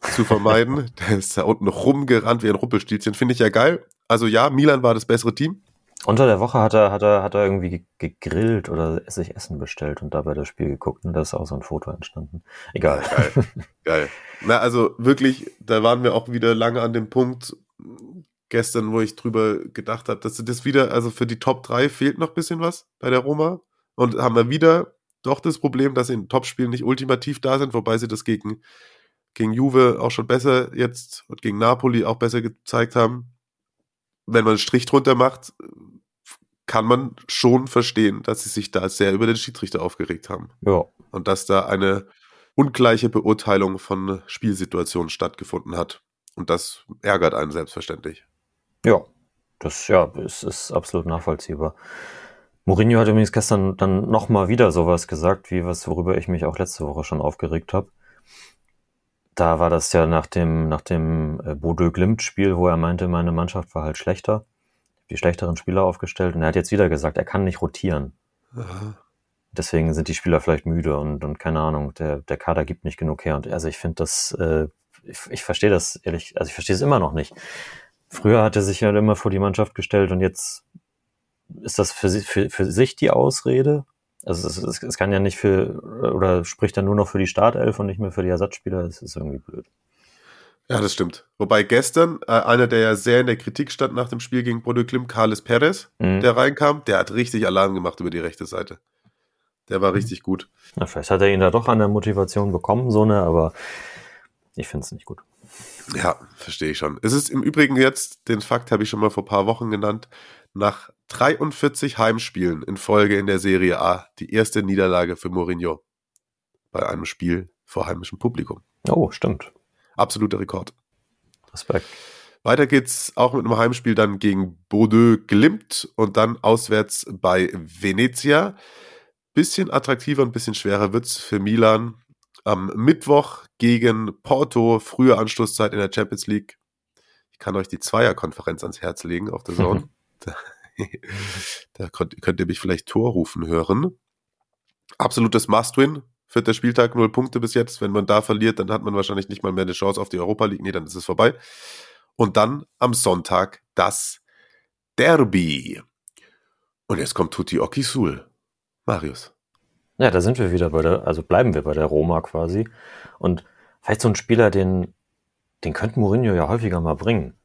zu vermeiden. Der ist da unten rumgerannt wie ein Ruppelstilzchen. Finde ich ja geil. Also ja, Milan war das bessere Team. Unter der Woche hat er, hat er, hat er irgendwie gegrillt oder sich Essen bestellt und dabei das Spiel geguckt und da ist auch so ein Foto entstanden. Egal. Geil. Geil. Na, also wirklich, da waren wir auch wieder lange an dem Punkt gestern, wo ich drüber gedacht habe, dass das wieder, also für die Top 3 fehlt noch ein bisschen was bei der Roma. Und haben wir wieder doch das Problem, dass sie in Topspielen nicht ultimativ da sind, wobei sie das gegen, gegen Juve auch schon besser jetzt und gegen Napoli auch besser gezeigt haben wenn man einen Strich drunter macht, kann man schon verstehen, dass sie sich da sehr über den Schiedsrichter aufgeregt haben. Ja. Und dass da eine ungleiche Beurteilung von Spielsituationen stattgefunden hat. Und das ärgert einen selbstverständlich. Ja, das ja, ist, ist absolut nachvollziehbar. Mourinho hat übrigens gestern dann nochmal wieder sowas gesagt, wie was, worüber ich mich auch letzte Woche schon aufgeregt habe. Da war das ja nach dem, nach dem äh, Bordeaux-Glimt-Spiel, wo er meinte, meine Mannschaft war halt schlechter, die schlechteren Spieler aufgestellt. Und er hat jetzt wieder gesagt, er kann nicht rotieren. Aha. Deswegen sind die Spieler vielleicht müde und, und keine Ahnung, der, der Kader gibt nicht genug her. Und also ich finde das, äh, ich, ich verstehe das ehrlich, also ich verstehe es immer noch nicht. Früher hat er sich ja immer vor die Mannschaft gestellt und jetzt ist das für, für, für sich die Ausrede? Also es, es, es kann ja nicht für, oder spricht er nur noch für die Startelf und nicht mehr für die Ersatzspieler, das ist irgendwie blöd. Ja, das stimmt. Wobei gestern äh, einer, der ja sehr in der Kritik stand nach dem Spiel gegen Bordeaux Klim, Carles Perez, Mhm. der reinkam, der hat richtig Alarm gemacht über die rechte Seite. Der Mhm. war richtig gut. Na, vielleicht hat er ihn da doch an der Motivation bekommen, so eine, aber ich finde es nicht gut. Ja, verstehe ich schon. Es ist im Übrigen jetzt, den Fakt habe ich schon mal vor ein paar Wochen genannt, nach 43 Heimspielen in Folge in der Serie A die erste Niederlage für Mourinho bei einem Spiel vor heimischem Publikum. Oh, stimmt. Absoluter Rekord. Respekt. Weiter geht's auch mit einem Heimspiel dann gegen Bordeaux Glimt und dann auswärts bei Venezia. Bisschen attraktiver und bisschen schwerer wird's für Milan. Am Mittwoch gegen Porto, frühe Anschlusszeit in der Champions League. Ich kann euch die Zweierkonferenz ans Herz legen auf der Zone. da da könnt, könnt ihr mich vielleicht Tor rufen hören. Absolutes Must-Win. Vierter Spieltag, null Punkte bis jetzt. Wenn man da verliert, dann hat man wahrscheinlich nicht mal mehr eine Chance auf die Europa League. Nee, dann ist es vorbei. Und dann am Sonntag das Derby. Und jetzt kommt Tutti Okisul. Marius. Ja, da sind wir wieder bei der, also bleiben wir bei der Roma quasi. Und vielleicht so ein Spieler, den, den könnte Mourinho ja häufiger mal bringen.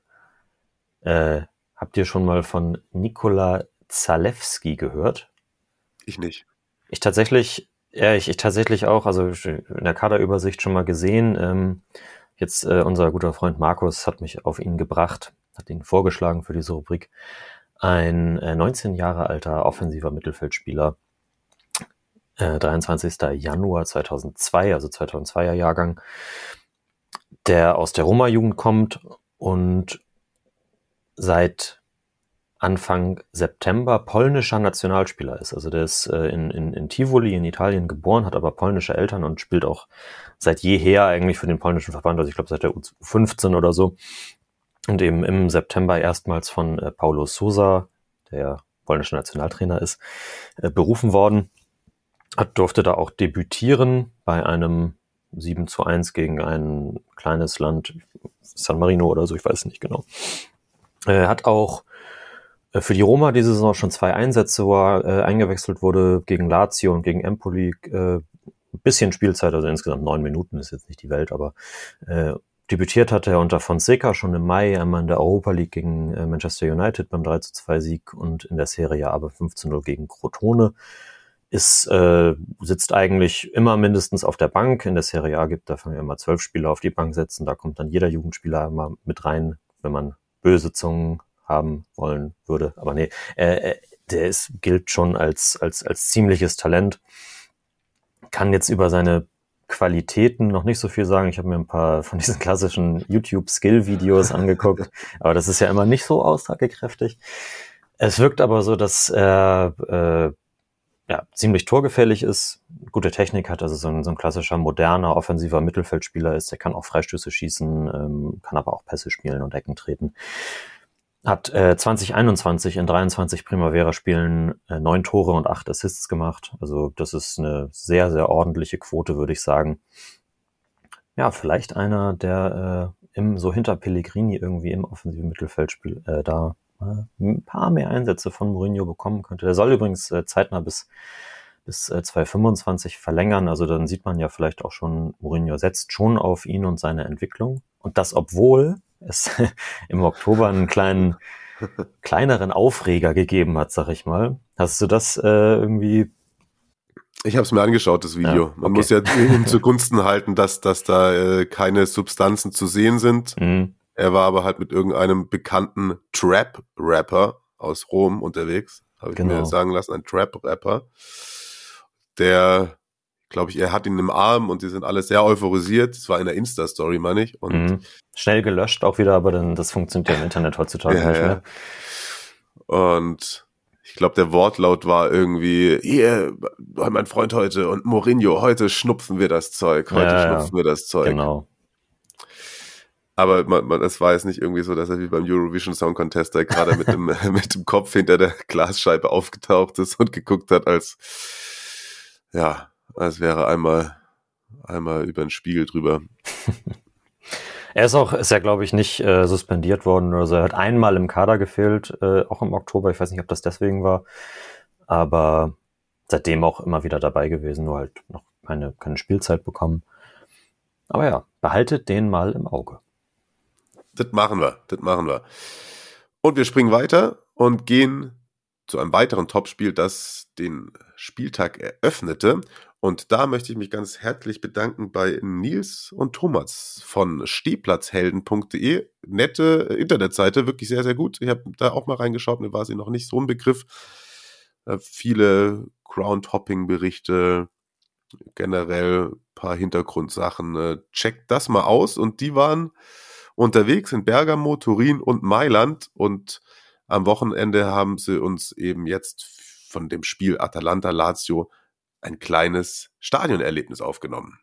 Äh, habt ihr schon mal von Nikola Zalewski gehört? Ich nicht. Ich tatsächlich, ja, ich, ich tatsächlich auch, also in der Kaderübersicht schon mal gesehen. Ähm, jetzt äh, unser guter Freund Markus hat mich auf ihn gebracht, hat ihn vorgeschlagen für diese Rubrik. Ein äh, 19 Jahre alter offensiver Mittelfeldspieler, äh, 23. Januar 2002, also 2002er Jahrgang, der aus der Roma-Jugend kommt und seit Anfang September polnischer Nationalspieler ist. Also der ist äh, in, in, in Tivoli in Italien geboren, hat aber polnische Eltern und spielt auch seit jeher eigentlich für den polnischen Verband, also ich glaube seit der U15 oder so. Und eben im September erstmals von äh, Paulo Sousa, der polnische Nationaltrainer ist, äh, berufen worden. Durfte da auch debütieren bei einem 7 zu 1 gegen ein kleines Land, San Marino oder so, ich weiß nicht genau. Äh, hat auch äh, für die Roma diese Saison schon zwei Einsätze, wo er äh, eingewechselt wurde gegen Lazio und gegen Empoli. Äh, ein bisschen Spielzeit, also insgesamt neun Minuten ist jetzt nicht die Welt, aber äh, debütiert hatte er unter Fonseca schon im Mai, einmal in der Europa League gegen äh, Manchester United beim 3 zu 2 Sieg und in der Serie aber 5 zu 0 gegen Crotone. Ist, äh, sitzt eigentlich immer mindestens auf der Bank. In der Serie A gibt dafür immer zwölf Spieler auf die Bank setzen. Da kommt dann jeder Jugendspieler immer mit rein, wenn man böse Zungen haben wollen würde. Aber nee, äh, der ist, gilt schon als, als, als ziemliches Talent. Kann jetzt über seine Qualitäten noch nicht so viel sagen. Ich habe mir ein paar von diesen klassischen YouTube-Skill-Videos angeguckt, aber das ist ja immer nicht so aussagekräftig. Es wirkt aber so, dass er äh, ja, ziemlich torgefällig ist, gute Technik hat, also so ein, so ein klassischer moderner, offensiver Mittelfeldspieler ist. Der kann auch Freistöße schießen, ähm, kann aber auch Pässe spielen und Ecken treten. Hat äh, 2021 in 23 Primavera-Spielen äh, neun Tore und acht Assists gemacht. Also das ist eine sehr, sehr ordentliche Quote, würde ich sagen. Ja, vielleicht einer, der äh, im so hinter Pellegrini irgendwie im offensiven Mittelfeldspiel äh, da ein paar mehr Einsätze von Mourinho bekommen könnte. Der soll übrigens äh, zeitnah bis bis äh, 2025 verlängern. Also dann sieht man ja vielleicht auch schon, Mourinho setzt schon auf ihn und seine Entwicklung. Und das, obwohl es im Oktober einen kleinen, kleineren Aufreger gegeben hat, sag ich mal. Hast du das äh, irgendwie? Ich habe es mir angeschaut, das Video. Ja, Man okay. muss ja ihm zugunsten halten, dass, dass da äh, keine Substanzen zu sehen sind. Mh, Er war aber halt mit irgendeinem bekannten Trap-Rapper aus Rom unterwegs. Habe ich Genau. mir sagen lassen, ein Trap-Rapper. Der, glaube ich, er hat ihn im Arm und die sind alle sehr euphorisiert. Das war in der Insta-Story, meine ich. Und mh. Schnell gelöscht auch wieder, aber dann das funktioniert ja im Internet heutzutage Ja, nicht ja. mehr. Und ich glaube, der Wortlaut war irgendwie, hier, mein Freund heute und Mourinho, heute schnupfen wir das Zeug, heute Ja, ja. schnupfen wir das Zeug. Genau. Aber man, man, es war jetzt nicht irgendwie so, dass er wie beim Eurovision Song Contest da gerade mit dem, mit dem Kopf hinter der Glasscheibe aufgetaucht ist und geguckt hat, als, ja, als wäre einmal, einmal über den Spiegel drüber. Er ist auch, ist ja, glaube ich, nicht äh, suspendiert worden oder so. Er hat einmal im Kader gefehlt, äh, auch im Oktober. Ich weiß nicht, ob das deswegen war. Aber seitdem auch immer wieder dabei gewesen, nur halt noch keine, keine Spielzeit bekommen. Aber ja, behaltet den mal im Auge. Das machen wir, das machen wir. Und wir springen weiter und gehen zu einem weiteren Topspiel, das den Spieltag eröffnete. Und da möchte ich mich ganz herzlich bedanken bei Nils und Thomas von stehplatzhelden.de. Nette Internetseite, wirklich sehr, sehr gut. Ich habe da auch mal reingeschaut, mir war sie noch nicht so ein Begriff. Äh, viele Groundhopping-Berichte, generell ein paar Hintergrundsachen. Äh, checkt das mal aus. Und die waren unterwegs in Bergamo, Turin und Mailand. Und am Wochenende haben sie uns eben jetzt von dem Spiel Atalanta-Lazio ein kleines Stadionerlebnis aufgenommen.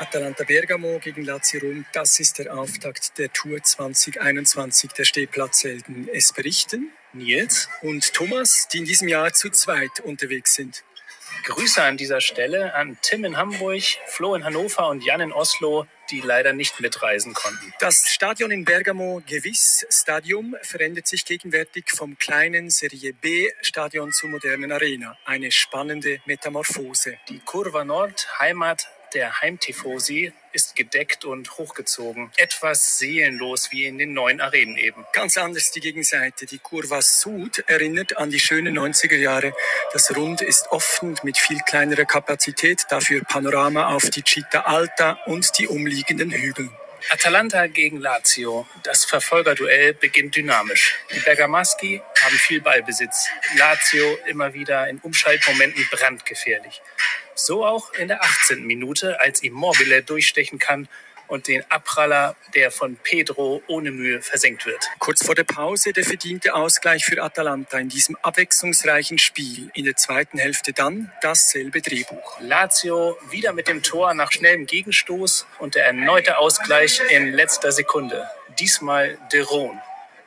Atalanta Bergamo gegen Lazio Rom, das ist der Auftakt der Tour 2021 der Stehplatzhelden. Es berichten Nils und Thomas, die in diesem Jahr zu zweit unterwegs sind. Grüße an dieser Stelle an Tim in Hamburg, Flo in Hannover und Jan in Oslo, die leider nicht mitreisen konnten. Das Stadion in Bergamo, gewiss Stadium, verändert sich gegenwärtig vom kleinen Serie B Stadion zur modernen Arena. Eine spannende Metamorphose. Die Kurva Nord, Heimat der Heimtifosi, ist gedeckt und hochgezogen. Etwas seelenlos wie in den neuen Arenen eben. Ganz anders die Gegenseite. Die Kurva Sud erinnert an die schönen 90er Jahre. Das Rund ist offen mit viel kleinerer Kapazität, dafür Panorama auf die Città Alta und die umliegenden Hügel. Atalanta gegen Lazio. Das Verfolgerduell beginnt dynamisch. Die Bergamaschi haben viel Ballbesitz. Lazio immer wieder in Umschaltmomenten brandgefährlich. So auch in der 18. Minute, als Immobile durchstechen kann und den Abpraller, der von Pedro ohne Mühe versenkt wird. Kurz vor der Pause der verdiente Ausgleich für Atalanta in diesem abwechslungsreichen Spiel. In der zweiten Hälfte dann dasselbe Drehbuch. Lazio wieder mit dem Tor nach schnellem Gegenstoß und der erneute Ausgleich in letzter Sekunde. Diesmal De Roon.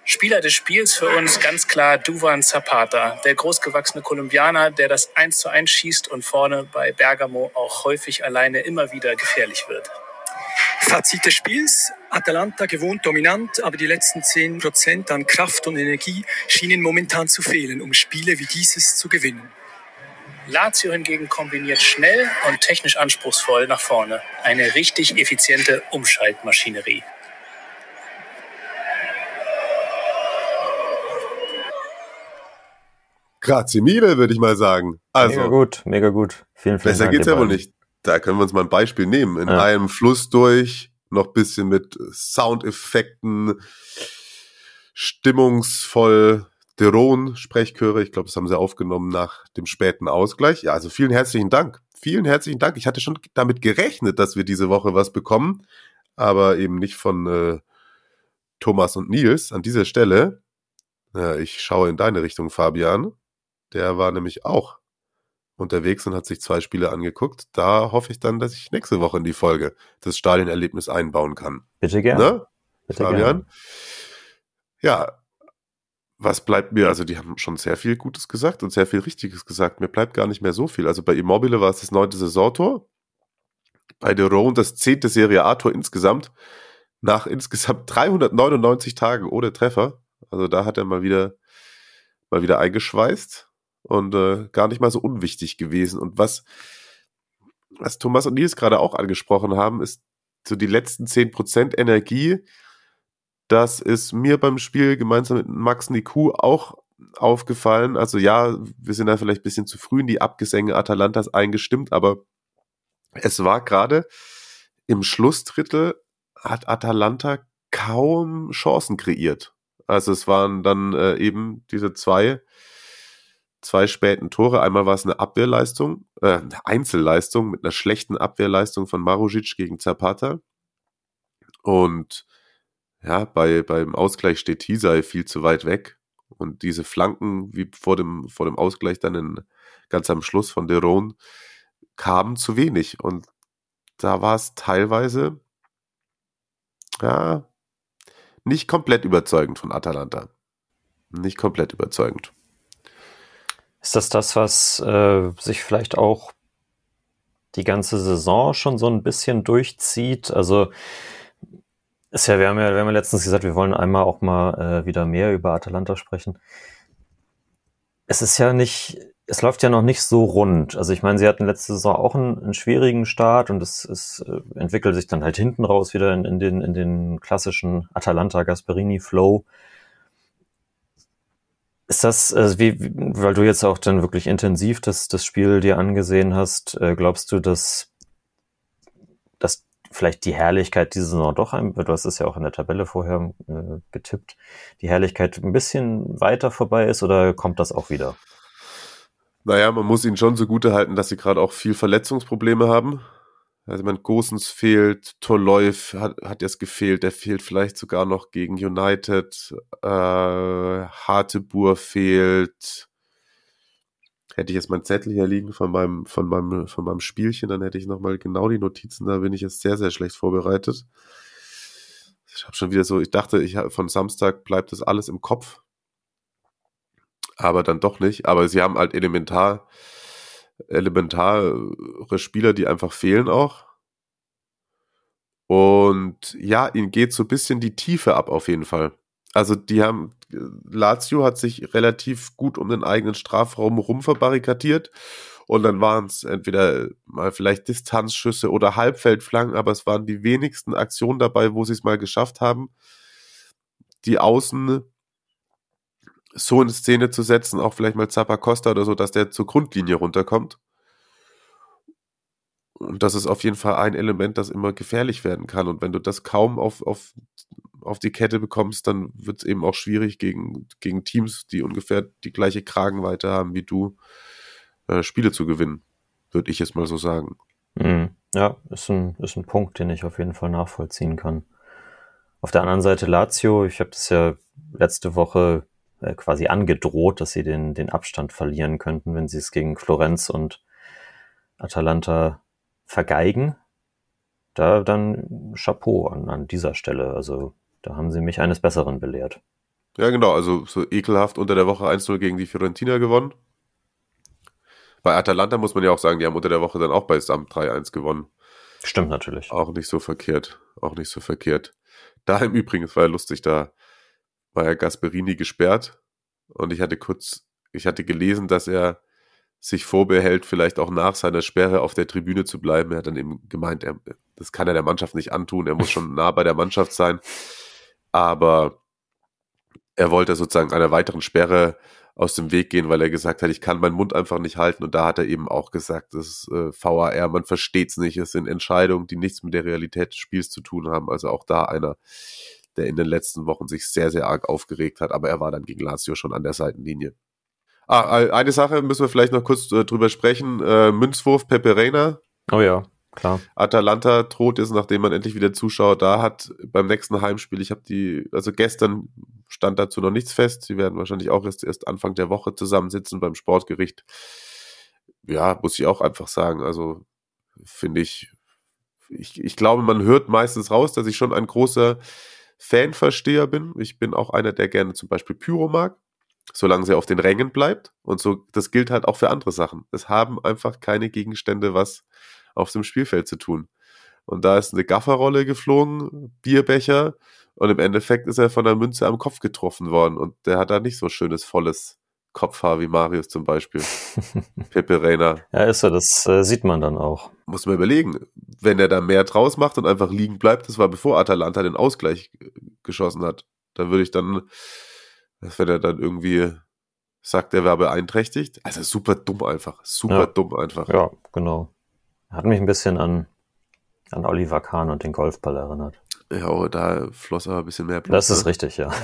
Spieler des Spiels für uns ganz klar Duvan Zapata, der großgewachsene Kolumbianer, der das 1 zu 1 schießt und vorne bei Bergamo auch häufig alleine immer wieder gefährlich wird. Fazit des Spiels. Atalanta gewohnt dominant, aber die letzten 10% an Kraft und Energie schienen momentan zu fehlen, um Spiele wie dieses zu gewinnen. Lazio hingegen kombiniert schnell und technisch anspruchsvoll nach vorne. Eine richtig effiziente Umschaltmaschinerie. Grazie mille, würde ich mal sagen. Also, mega gut, mega gut. Vielen, vielen besser Dank. geht's ihr ja wohl nicht. Da können wir uns mal ein Beispiel nehmen. In Ja. einem Fluss durch, noch bisschen mit Soundeffekten, stimmungsvoll Deron, Sprechchöre. Ich glaube, das haben sie aufgenommen nach dem späten Ausgleich. Ja, also vielen herzlichen Dank. Vielen herzlichen Dank. Ich hatte schon damit gerechnet, dass wir diese Woche was bekommen, aber eben nicht von äh, Thomas und Nils an dieser Stelle. Ja, ich schaue in deine Richtung, Fabian. Der war nämlich auch unterwegs und hat sich zwei Spiele angeguckt. Da hoffe ich dann, dass ich nächste Woche in die Folge das Stadionerlebnis einbauen kann. Bitte gerne. Ne? Bitte Fabian? gerne. Ja, was bleibt mir? Also, die haben schon sehr viel Gutes gesagt und sehr viel Richtiges gesagt. Mir bleibt gar nicht mehr so viel. Also, bei Immobile war es das neunte Saisontor. Bei The Roan das zehnte Serie A-Tor insgesamt. Nach insgesamt 399 Tagen ohne Treffer. Also, da hat er mal wieder, mal wieder eingeschweißt und äh, gar nicht mal so unwichtig gewesen. Und was, was Thomas und Nils gerade auch angesprochen haben, ist so die letzten 10% Energie. Das ist mir beim Spiel gemeinsam mit Max Niku auch aufgefallen. Also ja, wir sind da vielleicht ein bisschen zu früh in die Abgesänge Atalantas eingestimmt, aber es war gerade im Schlussdrittel hat Atalanta kaum Chancen kreiert. Also es waren dann äh, eben diese zwei, zwei späten Tore. Einmal war es eine Abwehrleistung, äh, eine Einzelleistung mit einer schlechten Abwehrleistung von Marujic gegen Zapata. Und ja, bei, beim Ausgleich steht Tisai viel zu weit weg. Und diese Flanken, wie vor dem, vor dem Ausgleich dann in, ganz am Schluss von Deron, kamen zu wenig. Und da war es teilweise, ja, nicht komplett überzeugend von Atalanta. Nicht komplett überzeugend. Ist das das, was äh, sich vielleicht auch die ganze Saison schon so ein bisschen durchzieht? Also ist ja, wir haben ja, wir haben ja letztens gesagt, wir wollen einmal auch mal äh, wieder mehr über Atalanta sprechen. Es ist ja nicht, es läuft ja noch nicht so rund. Also ich meine, sie hatten letzte Saison auch einen, einen schwierigen Start und es, es äh, entwickelt sich dann halt hinten raus wieder in, in den, in den klassischen Atalanta-Gasperini-Flow. Ist das, also wie, weil du jetzt auch dann wirklich intensiv das, das Spiel dir angesehen hast, äh, glaubst du, dass, dass vielleicht die Herrlichkeit dieser Saison doch ein, du hast es ja auch in der Tabelle vorher äh, getippt, die Herrlichkeit ein bisschen weiter vorbei ist oder kommt das auch wieder? Naja, man muss ihnen schon zugute halten, dass sie gerade auch viel Verletzungsprobleme haben. Also man Gosens fehlt, Torleuf hat, hat jetzt gefehlt, der fehlt vielleicht sogar noch gegen United, äh, Hartebur fehlt, hätte ich jetzt mein Zettel hier liegen von meinem, von meinem, von meinem Spielchen, dann hätte ich nochmal genau die Notizen, da bin ich jetzt sehr, sehr schlecht vorbereitet. Ich habe schon wieder so, ich dachte, ich von Samstag bleibt das alles im Kopf. Aber dann doch nicht. Aber sie haben halt elementar, elementare Spieler, die einfach fehlen auch. Und ja, ihnen geht so ein bisschen die Tiefe ab auf jeden Fall. Also die haben, Lazio hat sich relativ gut um den eigenen Strafraum rum verbarrikadiert und dann waren es entweder mal vielleicht Distanzschüsse oder Halbfeldflanken, aber es waren die wenigsten Aktionen dabei, wo sie es mal geschafft haben, die Außen so in Szene zu setzen, auch vielleicht mal Zappacosta oder so, dass der zur Grundlinie runterkommt. Und das ist auf jeden Fall ein Element, das immer gefährlich werden kann. Und wenn du das kaum auf, auf auf die Kette bekommst, dann wird es eben auch schwierig gegen, gegen Teams, die ungefähr die gleiche Kragenweite haben wie du, äh, Spiele zu gewinnen, würde ich jetzt mal so sagen. Mhm. Ja, ist ein, ist ein Punkt, den ich auf jeden Fall nachvollziehen kann. Auf der anderen Seite Lazio, ich habe das ja letzte Woche äh, quasi angedroht, dass sie den, den Abstand verlieren könnten, wenn sie es gegen Florenz und Atalanta vergeigen. Da dann Chapeau an, an dieser Stelle. Also da haben sie mich eines Besseren belehrt. Ja, genau. Also so ekelhaft unter der Woche 1-0 gegen die Fiorentina gewonnen. Bei Atalanta muss man ja auch sagen, die haben unter der Woche dann auch bei Samt 3-1 gewonnen. Stimmt natürlich. Auch nicht so verkehrt. Auch nicht so verkehrt. Da im Übrigen, es war ja lustig, da war ja Gasperini gesperrt und ich hatte kurz, ich hatte gelesen, dass er sich vorbehält, vielleicht auch nach seiner Sperre auf der Tribüne zu bleiben. Er hat dann eben gemeint, er, das kann er der Mannschaft nicht antun, er muss schon nah bei der Mannschaft sein aber er wollte sozusagen einer weiteren Sperre aus dem Weg gehen, weil er gesagt hat, ich kann meinen Mund einfach nicht halten. Und da hat er eben auch gesagt, das ist äh, VAR, man versteht es nicht. Es sind Entscheidungen, die nichts mit der Realität des Spiels zu tun haben. Also auch da einer, der in den letzten Wochen sich sehr, sehr arg aufgeregt hat. Aber er war dann gegen Lazio schon an der Seitenlinie. Ah, eine Sache müssen wir vielleicht noch kurz äh, drüber sprechen. Äh, Münzwurf Pepe Reina. Oh ja. Klar. Atalanta droht ist, nachdem man endlich wieder Zuschauer da hat, beim nächsten Heimspiel. Ich habe die, also gestern stand dazu noch nichts fest. Sie werden wahrscheinlich auch erst, erst Anfang der Woche zusammensitzen beim Sportgericht. Ja, muss ich auch einfach sagen. Also finde ich, ich, ich glaube, man hört meistens raus, dass ich schon ein großer Fanversteher bin. Ich bin auch einer, der gerne zum Beispiel Pyro mag, solange sie auf den Rängen bleibt. Und so, das gilt halt auch für andere Sachen. Es haben einfach keine Gegenstände, was auf dem Spielfeld zu tun. Und da ist eine Gafferrolle geflogen, Bierbecher, und im Endeffekt ist er von der Münze am Kopf getroffen worden. Und der hat da nicht so schönes, volles Kopfhaar wie Marius zum Beispiel. Pepe Reina. Ja, ist er, das äh, sieht man dann auch. Muss man überlegen, wenn er da mehr draus macht und einfach liegen bleibt, das war bevor Atalanta den Ausgleich geschossen hat, dann würde ich dann, wenn er dann irgendwie sagt, er wäre beeinträchtigt, also super dumm einfach, super ja. dumm einfach. Ja, genau. Hat mich ein bisschen an, an Oliver Kahn und den Golfball erinnert. Ja, oh, da floss aber ein bisschen mehr Das ne? ist richtig, ja.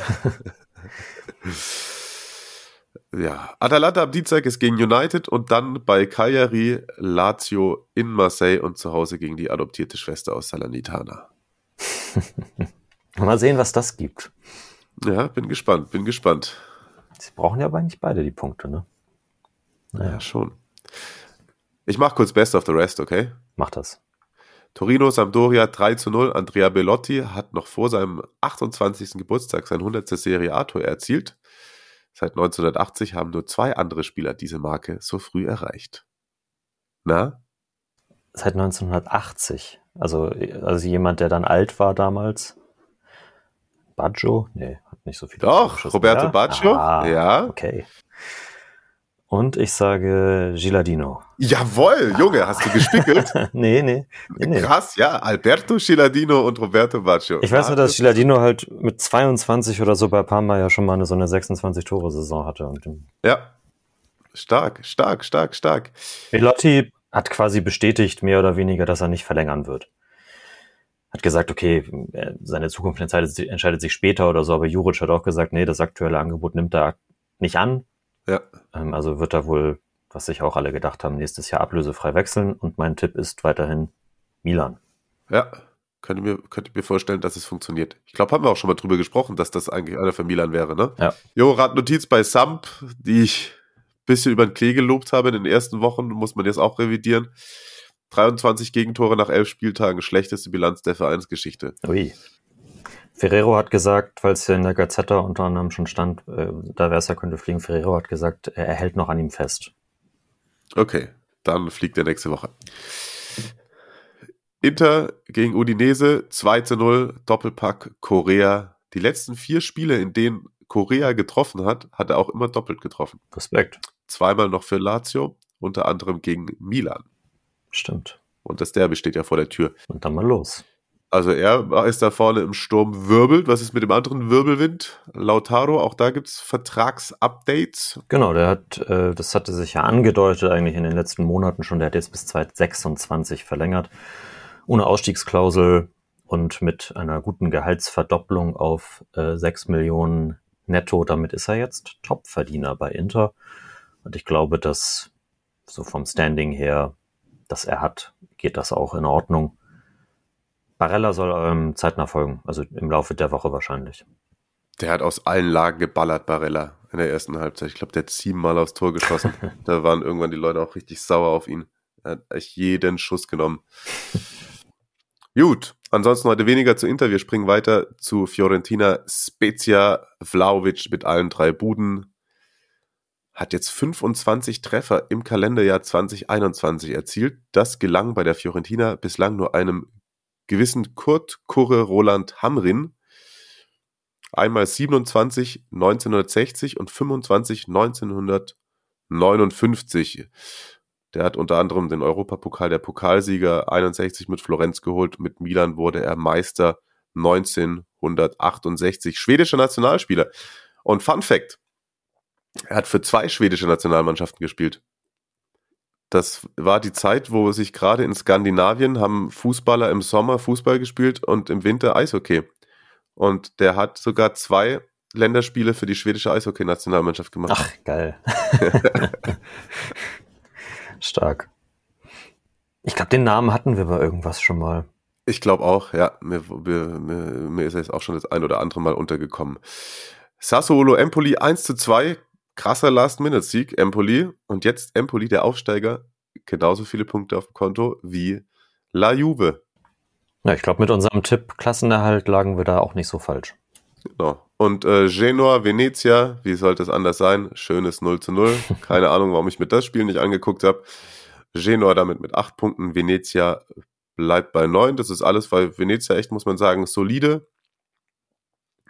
Ja, Atalanta am Dienstag ist gegen United und dann bei Cagliari, Lazio in Marseille und zu Hause gegen die adoptierte Schwester aus Salernitana. Mal sehen, was das gibt. Ja, bin gespannt, bin gespannt. Sie brauchen ja aber nicht beide die Punkte, ne? Ja, schon. Ich mach kurz Best of the Rest, okay? Mach das. Torino Sampdoria 3 zu 0. Andrea Bellotti hat noch vor seinem 28. Geburtstag sein 100. Serie A-Tor erzielt. Seit 1980 haben nur zwei andere Spieler diese Marke so früh erreicht. Na? Seit 1980. Also, also jemand, der dann alt war damals. Baggio? Nee, hat nicht so viel. Doch. Roberto ja? Baggio. Ah, Ja. Okay. Und ich sage Giladino. Jawohl, Junge, hast du gespickelt? nee, nee, nee. Krass, ja. Alberto Ciladino und Roberto Baggio. Ich weiß nur, dass Giladino halt mit 22 oder so bei Parma ja schon mal eine, so eine 26-Tore-Saison hatte. Und Ja. Stark, stark, stark, stark. Belotti hat quasi bestätigt, mehr oder weniger, dass er nicht verlängern wird. Hat gesagt, okay, äh, seine Zukunft entscheidet, sich- entscheidet sich später oder so, aber Juric hat auch gesagt, nee, das aktuelle Angebot nimmt er nicht an. Ja. Ähm, Also wird er wohl, was sich auch alle gedacht haben, nächstes Jahr ablösefrei wechseln und mein Tipp ist weiterhin Milan. Ja. Könnte mir, könnte mir vorstellen, dass es funktioniert. Ich glaube, haben wir auch schon mal drüber gesprochen, dass das eigentlich einer für Milan wäre, ne? Ja. Jo, Radnotiz bei Samp, die ich ein bisschen über den Klee gelobt habe in den ersten Wochen, muss man jetzt auch revidieren. 23 Gegentore nach elf Spieltagen, schlechteste Bilanz der Vereinsgeschichte. Ui. Ferrero hat gesagt, weil es ja in der Gazzetta unter anderem schon stand, äh, da wäre es ja könnte fliegen. Ferrero hat gesagt, er hält noch an ihm fest. Okay, dann fliegt er nächste Woche. Inter gegen Udinese, 2 zu 0, Doppelpack Korea. Die letzten vier Spiele, in denen Korea getroffen hat, hat er auch immer doppelt getroffen. Respekt. Zweimal noch für Lazio, unter anderem gegen Milan. Stimmt. Und das Derby steht ja vor der Tür. Und dann mal los. Also er ist da vorne im Sturm wirbelt. Was ist mit dem anderen Wirbelwind? Lautaro, auch da gibt es Vertragsupdates. Genau, der hat, äh, das hatte sich ja angedeutet eigentlich in den letzten Monaten schon. Der hat jetzt bis 2026 verlängert. Ohne Ausstiegsklausel und mit einer guten Gehaltsverdopplung auf äh, 6 Millionen netto. Damit ist er jetzt Topverdiener bei Inter. Und ich glaube, dass so vom Standing her, das er hat, geht das auch in Ordnung. Barella soll ähm, zeitnah folgen, also im Laufe der Woche wahrscheinlich. Der hat aus allen Lagen geballert, Barella, in der ersten Halbzeit. Ich glaube, der hat siebenmal aufs Tor geschossen. da waren irgendwann die Leute auch richtig sauer auf ihn. Er hat echt jeden Schuss genommen. Gut, ansonsten heute weniger zu Inter. Wir springen weiter zu Fiorentina. Spezia Vlaovic mit allen drei Buden. Hat jetzt 25 Treffer im Kalenderjahr 2021 erzielt. Das gelang bei der Fiorentina bislang nur einem gewissen Kurt Kurre Roland Hamrin. Einmal 27 1960 und 25 1959. Der hat unter anderem den Europapokal der Pokalsieger 61 mit Florenz geholt. Mit Milan wurde er Meister 1968. Schwedischer Nationalspieler. Und Fun Fact: Er hat für zwei schwedische Nationalmannschaften gespielt. Das war die Zeit, wo sich gerade in Skandinavien haben Fußballer im Sommer Fußball gespielt und im Winter Eishockey. Und der hat sogar zwei Länderspiele für die schwedische Eishockey-Nationalmannschaft gemacht. Ach, geil. Stark. Ich glaube, den Namen hatten wir bei irgendwas schon mal. Ich glaube auch, ja. Mir, mir, mir, mir ist er jetzt auch schon das ein oder andere Mal untergekommen. Sassuolo Empoli 1 zu 2. Krasser Last-Minute-Sieg, Empoli. Und jetzt Empoli, der Aufsteiger, genauso viele Punkte auf dem Konto wie La Juve. Ja, ich glaube, mit unserem Tipp Klassenerhalt lagen wir da auch nicht so falsch. Genau. Und äh, Genoa, Venezia, wie sollte es anders sein? Schönes 0 zu 0. Keine Ahnung, warum ich mir das Spiel nicht angeguckt habe. Genoa damit mit 8 Punkten, Venezia bleibt bei 9. Das ist alles, weil Venezia echt, muss man sagen, solide.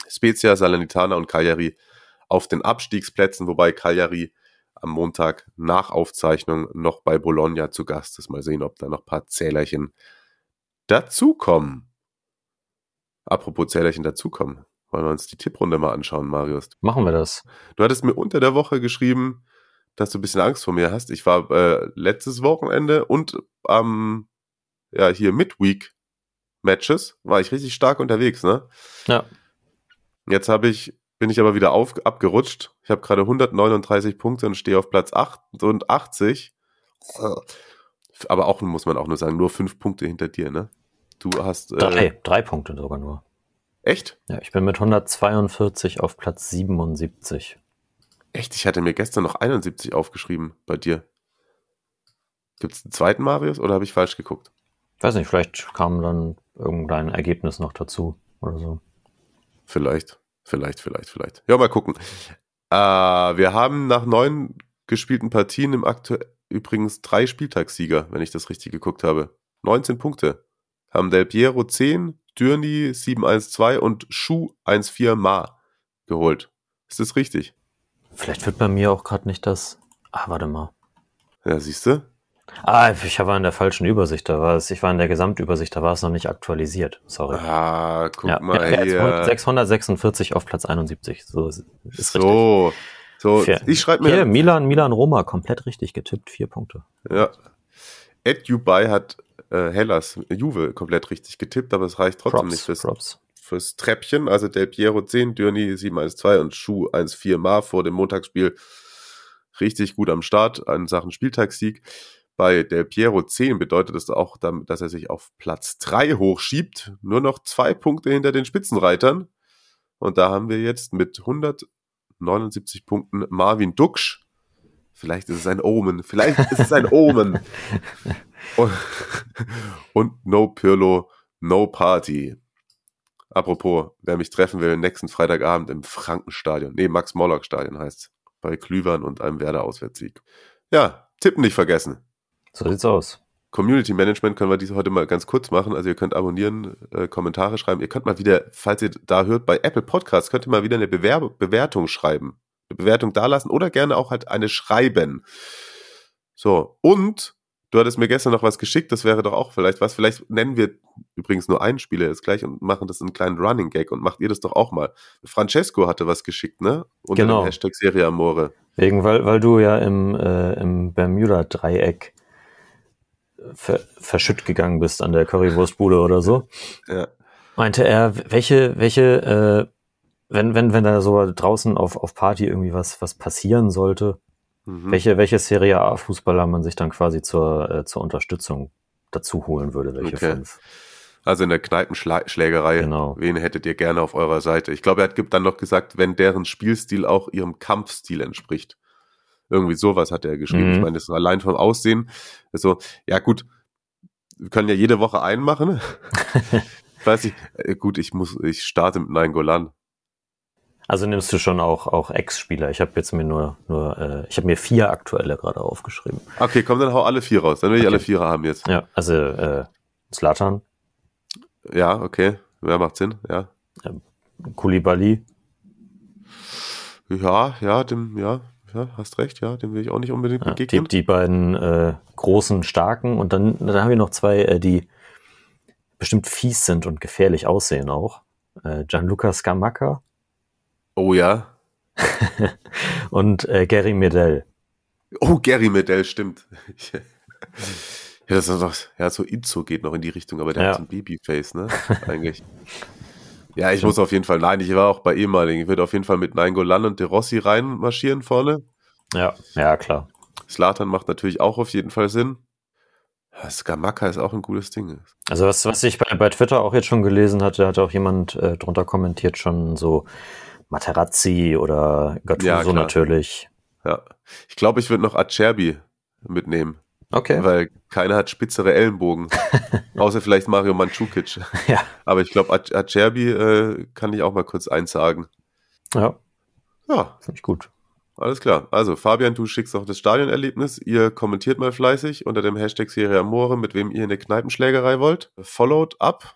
Spezia, Salernitana und Cagliari auf den Abstiegsplätzen, wobei Cagliari am Montag nach Aufzeichnung noch bei Bologna zu Gast ist. Mal sehen, ob da noch ein paar Zählerchen dazukommen. Apropos Zählerchen dazukommen. Wollen wir uns die Tipprunde mal anschauen, Marius? Machen wir das. Du hattest mir unter der Woche geschrieben, dass du ein bisschen Angst vor mir hast. Ich war äh, letztes Wochenende und am, ja, hier Midweek Matches war ich richtig stark unterwegs, ne? Ja. Jetzt habe ich, bin ich aber wieder auf, abgerutscht. Ich habe gerade 139 Punkte und stehe auf Platz 88. Aber auch, muss man auch nur sagen, nur fünf Punkte hinter dir, ne? Du hast. Äh, Drei, drei Punkte sogar nur. Echt? Ja, ich bin mit 142 auf Platz 77. Echt? Ich hatte mir gestern noch 71 aufgeschrieben bei dir. Gibt es einen zweiten Marius oder habe ich falsch geguckt? Weiß nicht, vielleicht kam dann irgendein Ergebnis noch dazu oder so. Vielleicht, vielleicht, vielleicht, vielleicht. Ja, mal gucken. Äh, wir haben nach neun gespielten Partien im aktuell übrigens drei Spieltagssieger, wenn ich das richtig geguckt habe. 19 Punkte. Haben Del Piero 10, Dürni 7-1-2 und Schuh 1-4 Ma geholt. Ist das richtig? Vielleicht wird bei mir auch gerade nicht das. Ah, warte mal. Ja, siehst du? Ah, ich war in der falschen Übersicht. Da war es, ich war in der Gesamtübersicht, da war es noch nicht aktualisiert. Sorry. Ah, guck ja, mal ja, hier. 646 auf Platz 71. So ist, ist richtig. So, so. Fair. Ich schreibe mir. Hier, Milan, Milan, Roma, komplett richtig getippt. Vier Punkte. Ja. Ed Dubai hat äh, Hellas, Juve, komplett richtig getippt, aber es reicht trotzdem Props, nicht fürs, Props. fürs Treppchen. Also Del Piero 10, Dürni 7-1-2 und Schuh 1-4 Mar vor dem Montagsspiel. Richtig gut am Start in Sachen Spieltagssieg. Bei Del Piero 10 bedeutet das auch, dass er sich auf Platz 3 hochschiebt. Nur noch zwei Punkte hinter den Spitzenreitern. Und da haben wir jetzt mit 179 Punkten Marvin Duksch. Vielleicht ist es ein Omen. Vielleicht ist es ein Omen. Und, und No Pirlo, No Party. Apropos, wer mich treffen will, nächsten Freitagabend im Frankenstadion. Nee, Max-Morlock-Stadion heißt Bei Klüvern und einem Werder-Auswärtssieg. Ja, tippen nicht vergessen. So sieht's aus. Community Management können wir diese heute mal ganz kurz machen. Also ihr könnt abonnieren, äh, Kommentare schreiben. Ihr könnt mal wieder, falls ihr da hört, bei Apple Podcasts könnt ihr mal wieder eine Bewerb Bewertung schreiben. Eine Bewertung dalassen oder gerne auch halt eine schreiben. So, und du hattest mir gestern noch was geschickt, das wäre doch auch vielleicht was. Vielleicht nennen wir übrigens nur einen Spieler jetzt gleich und machen das einen kleinen Running Gag und macht ihr das doch auch mal. Francesco hatte was geschickt, ne? Unter Genau. dem Hashtag Serie Amore. Wegen, weil, weil du ja im, äh, im Bermuda-Dreieck ver, verschütt gegangen bist an der Currywurstbude oder so, Ja. meinte er, welche, welche, äh, wenn, wenn, wenn da so draußen auf, auf Party irgendwie was, was passieren sollte, Mhm. welche, welche Serie A-Fußballer man sich dann quasi zur, äh, zur Unterstützung dazu holen würde, welche Okay. fünf. Also in der Kneipenschlägerei. Genau. Wen hättet ihr gerne auf eurer Seite? Ich glaube, er hat dann noch gesagt, wenn deren Spielstil auch ihrem Kampfstil entspricht. Irgendwie sowas hat er geschrieben. Mhm. Ich meine, das ist allein vom Aussehen. Ist so, ja gut, wir können ja jede Woche einen machen. ich weiß nicht, äh, gut, ich muss, ich starte mit Nein Golan. Also nimmst du schon auch, auch Ex-Spieler. Ich habe jetzt mir nur, nur äh, ich habe mir vier aktuelle gerade aufgeschrieben. Okay, komm, dann hau alle vier raus. Dann will ich Okay. alle Vierer haben jetzt. Ja, also äh, Zlatan, Ja, okay. Ja, macht Sinn, ja. Koulibaly, Ja, ja, dem, ja, ja, hast recht, ja, dem will ich auch nicht unbedingt ja, die, begegnen. die beiden äh, großen, starken und dann, dann haben wir noch zwei, äh, die bestimmt fies sind und gefährlich aussehen auch. Äh, Gianluca Scamacca Oh ja. und äh, Gary Medel. Oh, Gary Medell, stimmt. ja, das ist doch, ja, so Itzo geht noch in die Richtung, aber der Ja. hat so ein Babyface, ne? Eigentlich. ja, ich muss auf jeden Fall, nein, ich war auch bei ehemaligen. Ich würde auf jeden Fall mit Nainggolan und De Rossi reinmarschieren vorne. Ja, ja, klar. Slatan macht natürlich auch auf jeden Fall Sinn. Skamaka ist auch ein gutes Ding. Also was, was ich bei, bei Twitter auch jetzt schon gelesen hatte, hat auch jemand äh, drunter kommentiert, schon so Materazzi oder Gattuso Ja, natürlich. Ja. Ich glaube, ich würde noch Acerbi mitnehmen, Okay. weil keiner hat spitzere Ellenbogen. Außer vielleicht Mario Mandzukic. Ja. Aber ich glaube, Ac- Acerbi äh, kann ich auch mal kurz einsagen. Ja, Ja, finde ich gut. alles klar. Also, Fabian, du schickst auch das Stadionerlebnis. Ihr kommentiert mal fleißig unter dem Hashtag Serie Amore, mit wem ihr eine Kneipenschlägerei wollt. Followed up,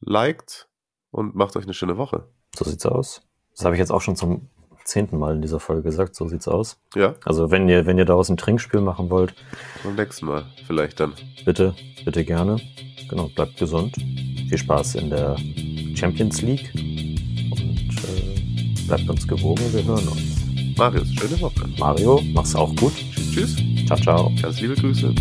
liked und macht euch eine schöne Woche. So sieht's aus. Das habe ich jetzt auch schon zum zehnten Mal in dieser Folge gesagt. So sieht's aus. Ja, Also wenn ihr, wenn ihr daraus ein Trinkspiel machen wollt, beim nächsten Mal vielleicht dann. bitte, bitte gerne. Genau, bleibt gesund. Viel Spaß in der Champions League. Und äh, bleibt uns gewogen. Wir hören uns. Marius, schöne Woche. Mario, mach's auch gut. Tschüss, tschüss. Ciao, ciao. Ganz liebe Grüße.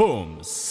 Fomos.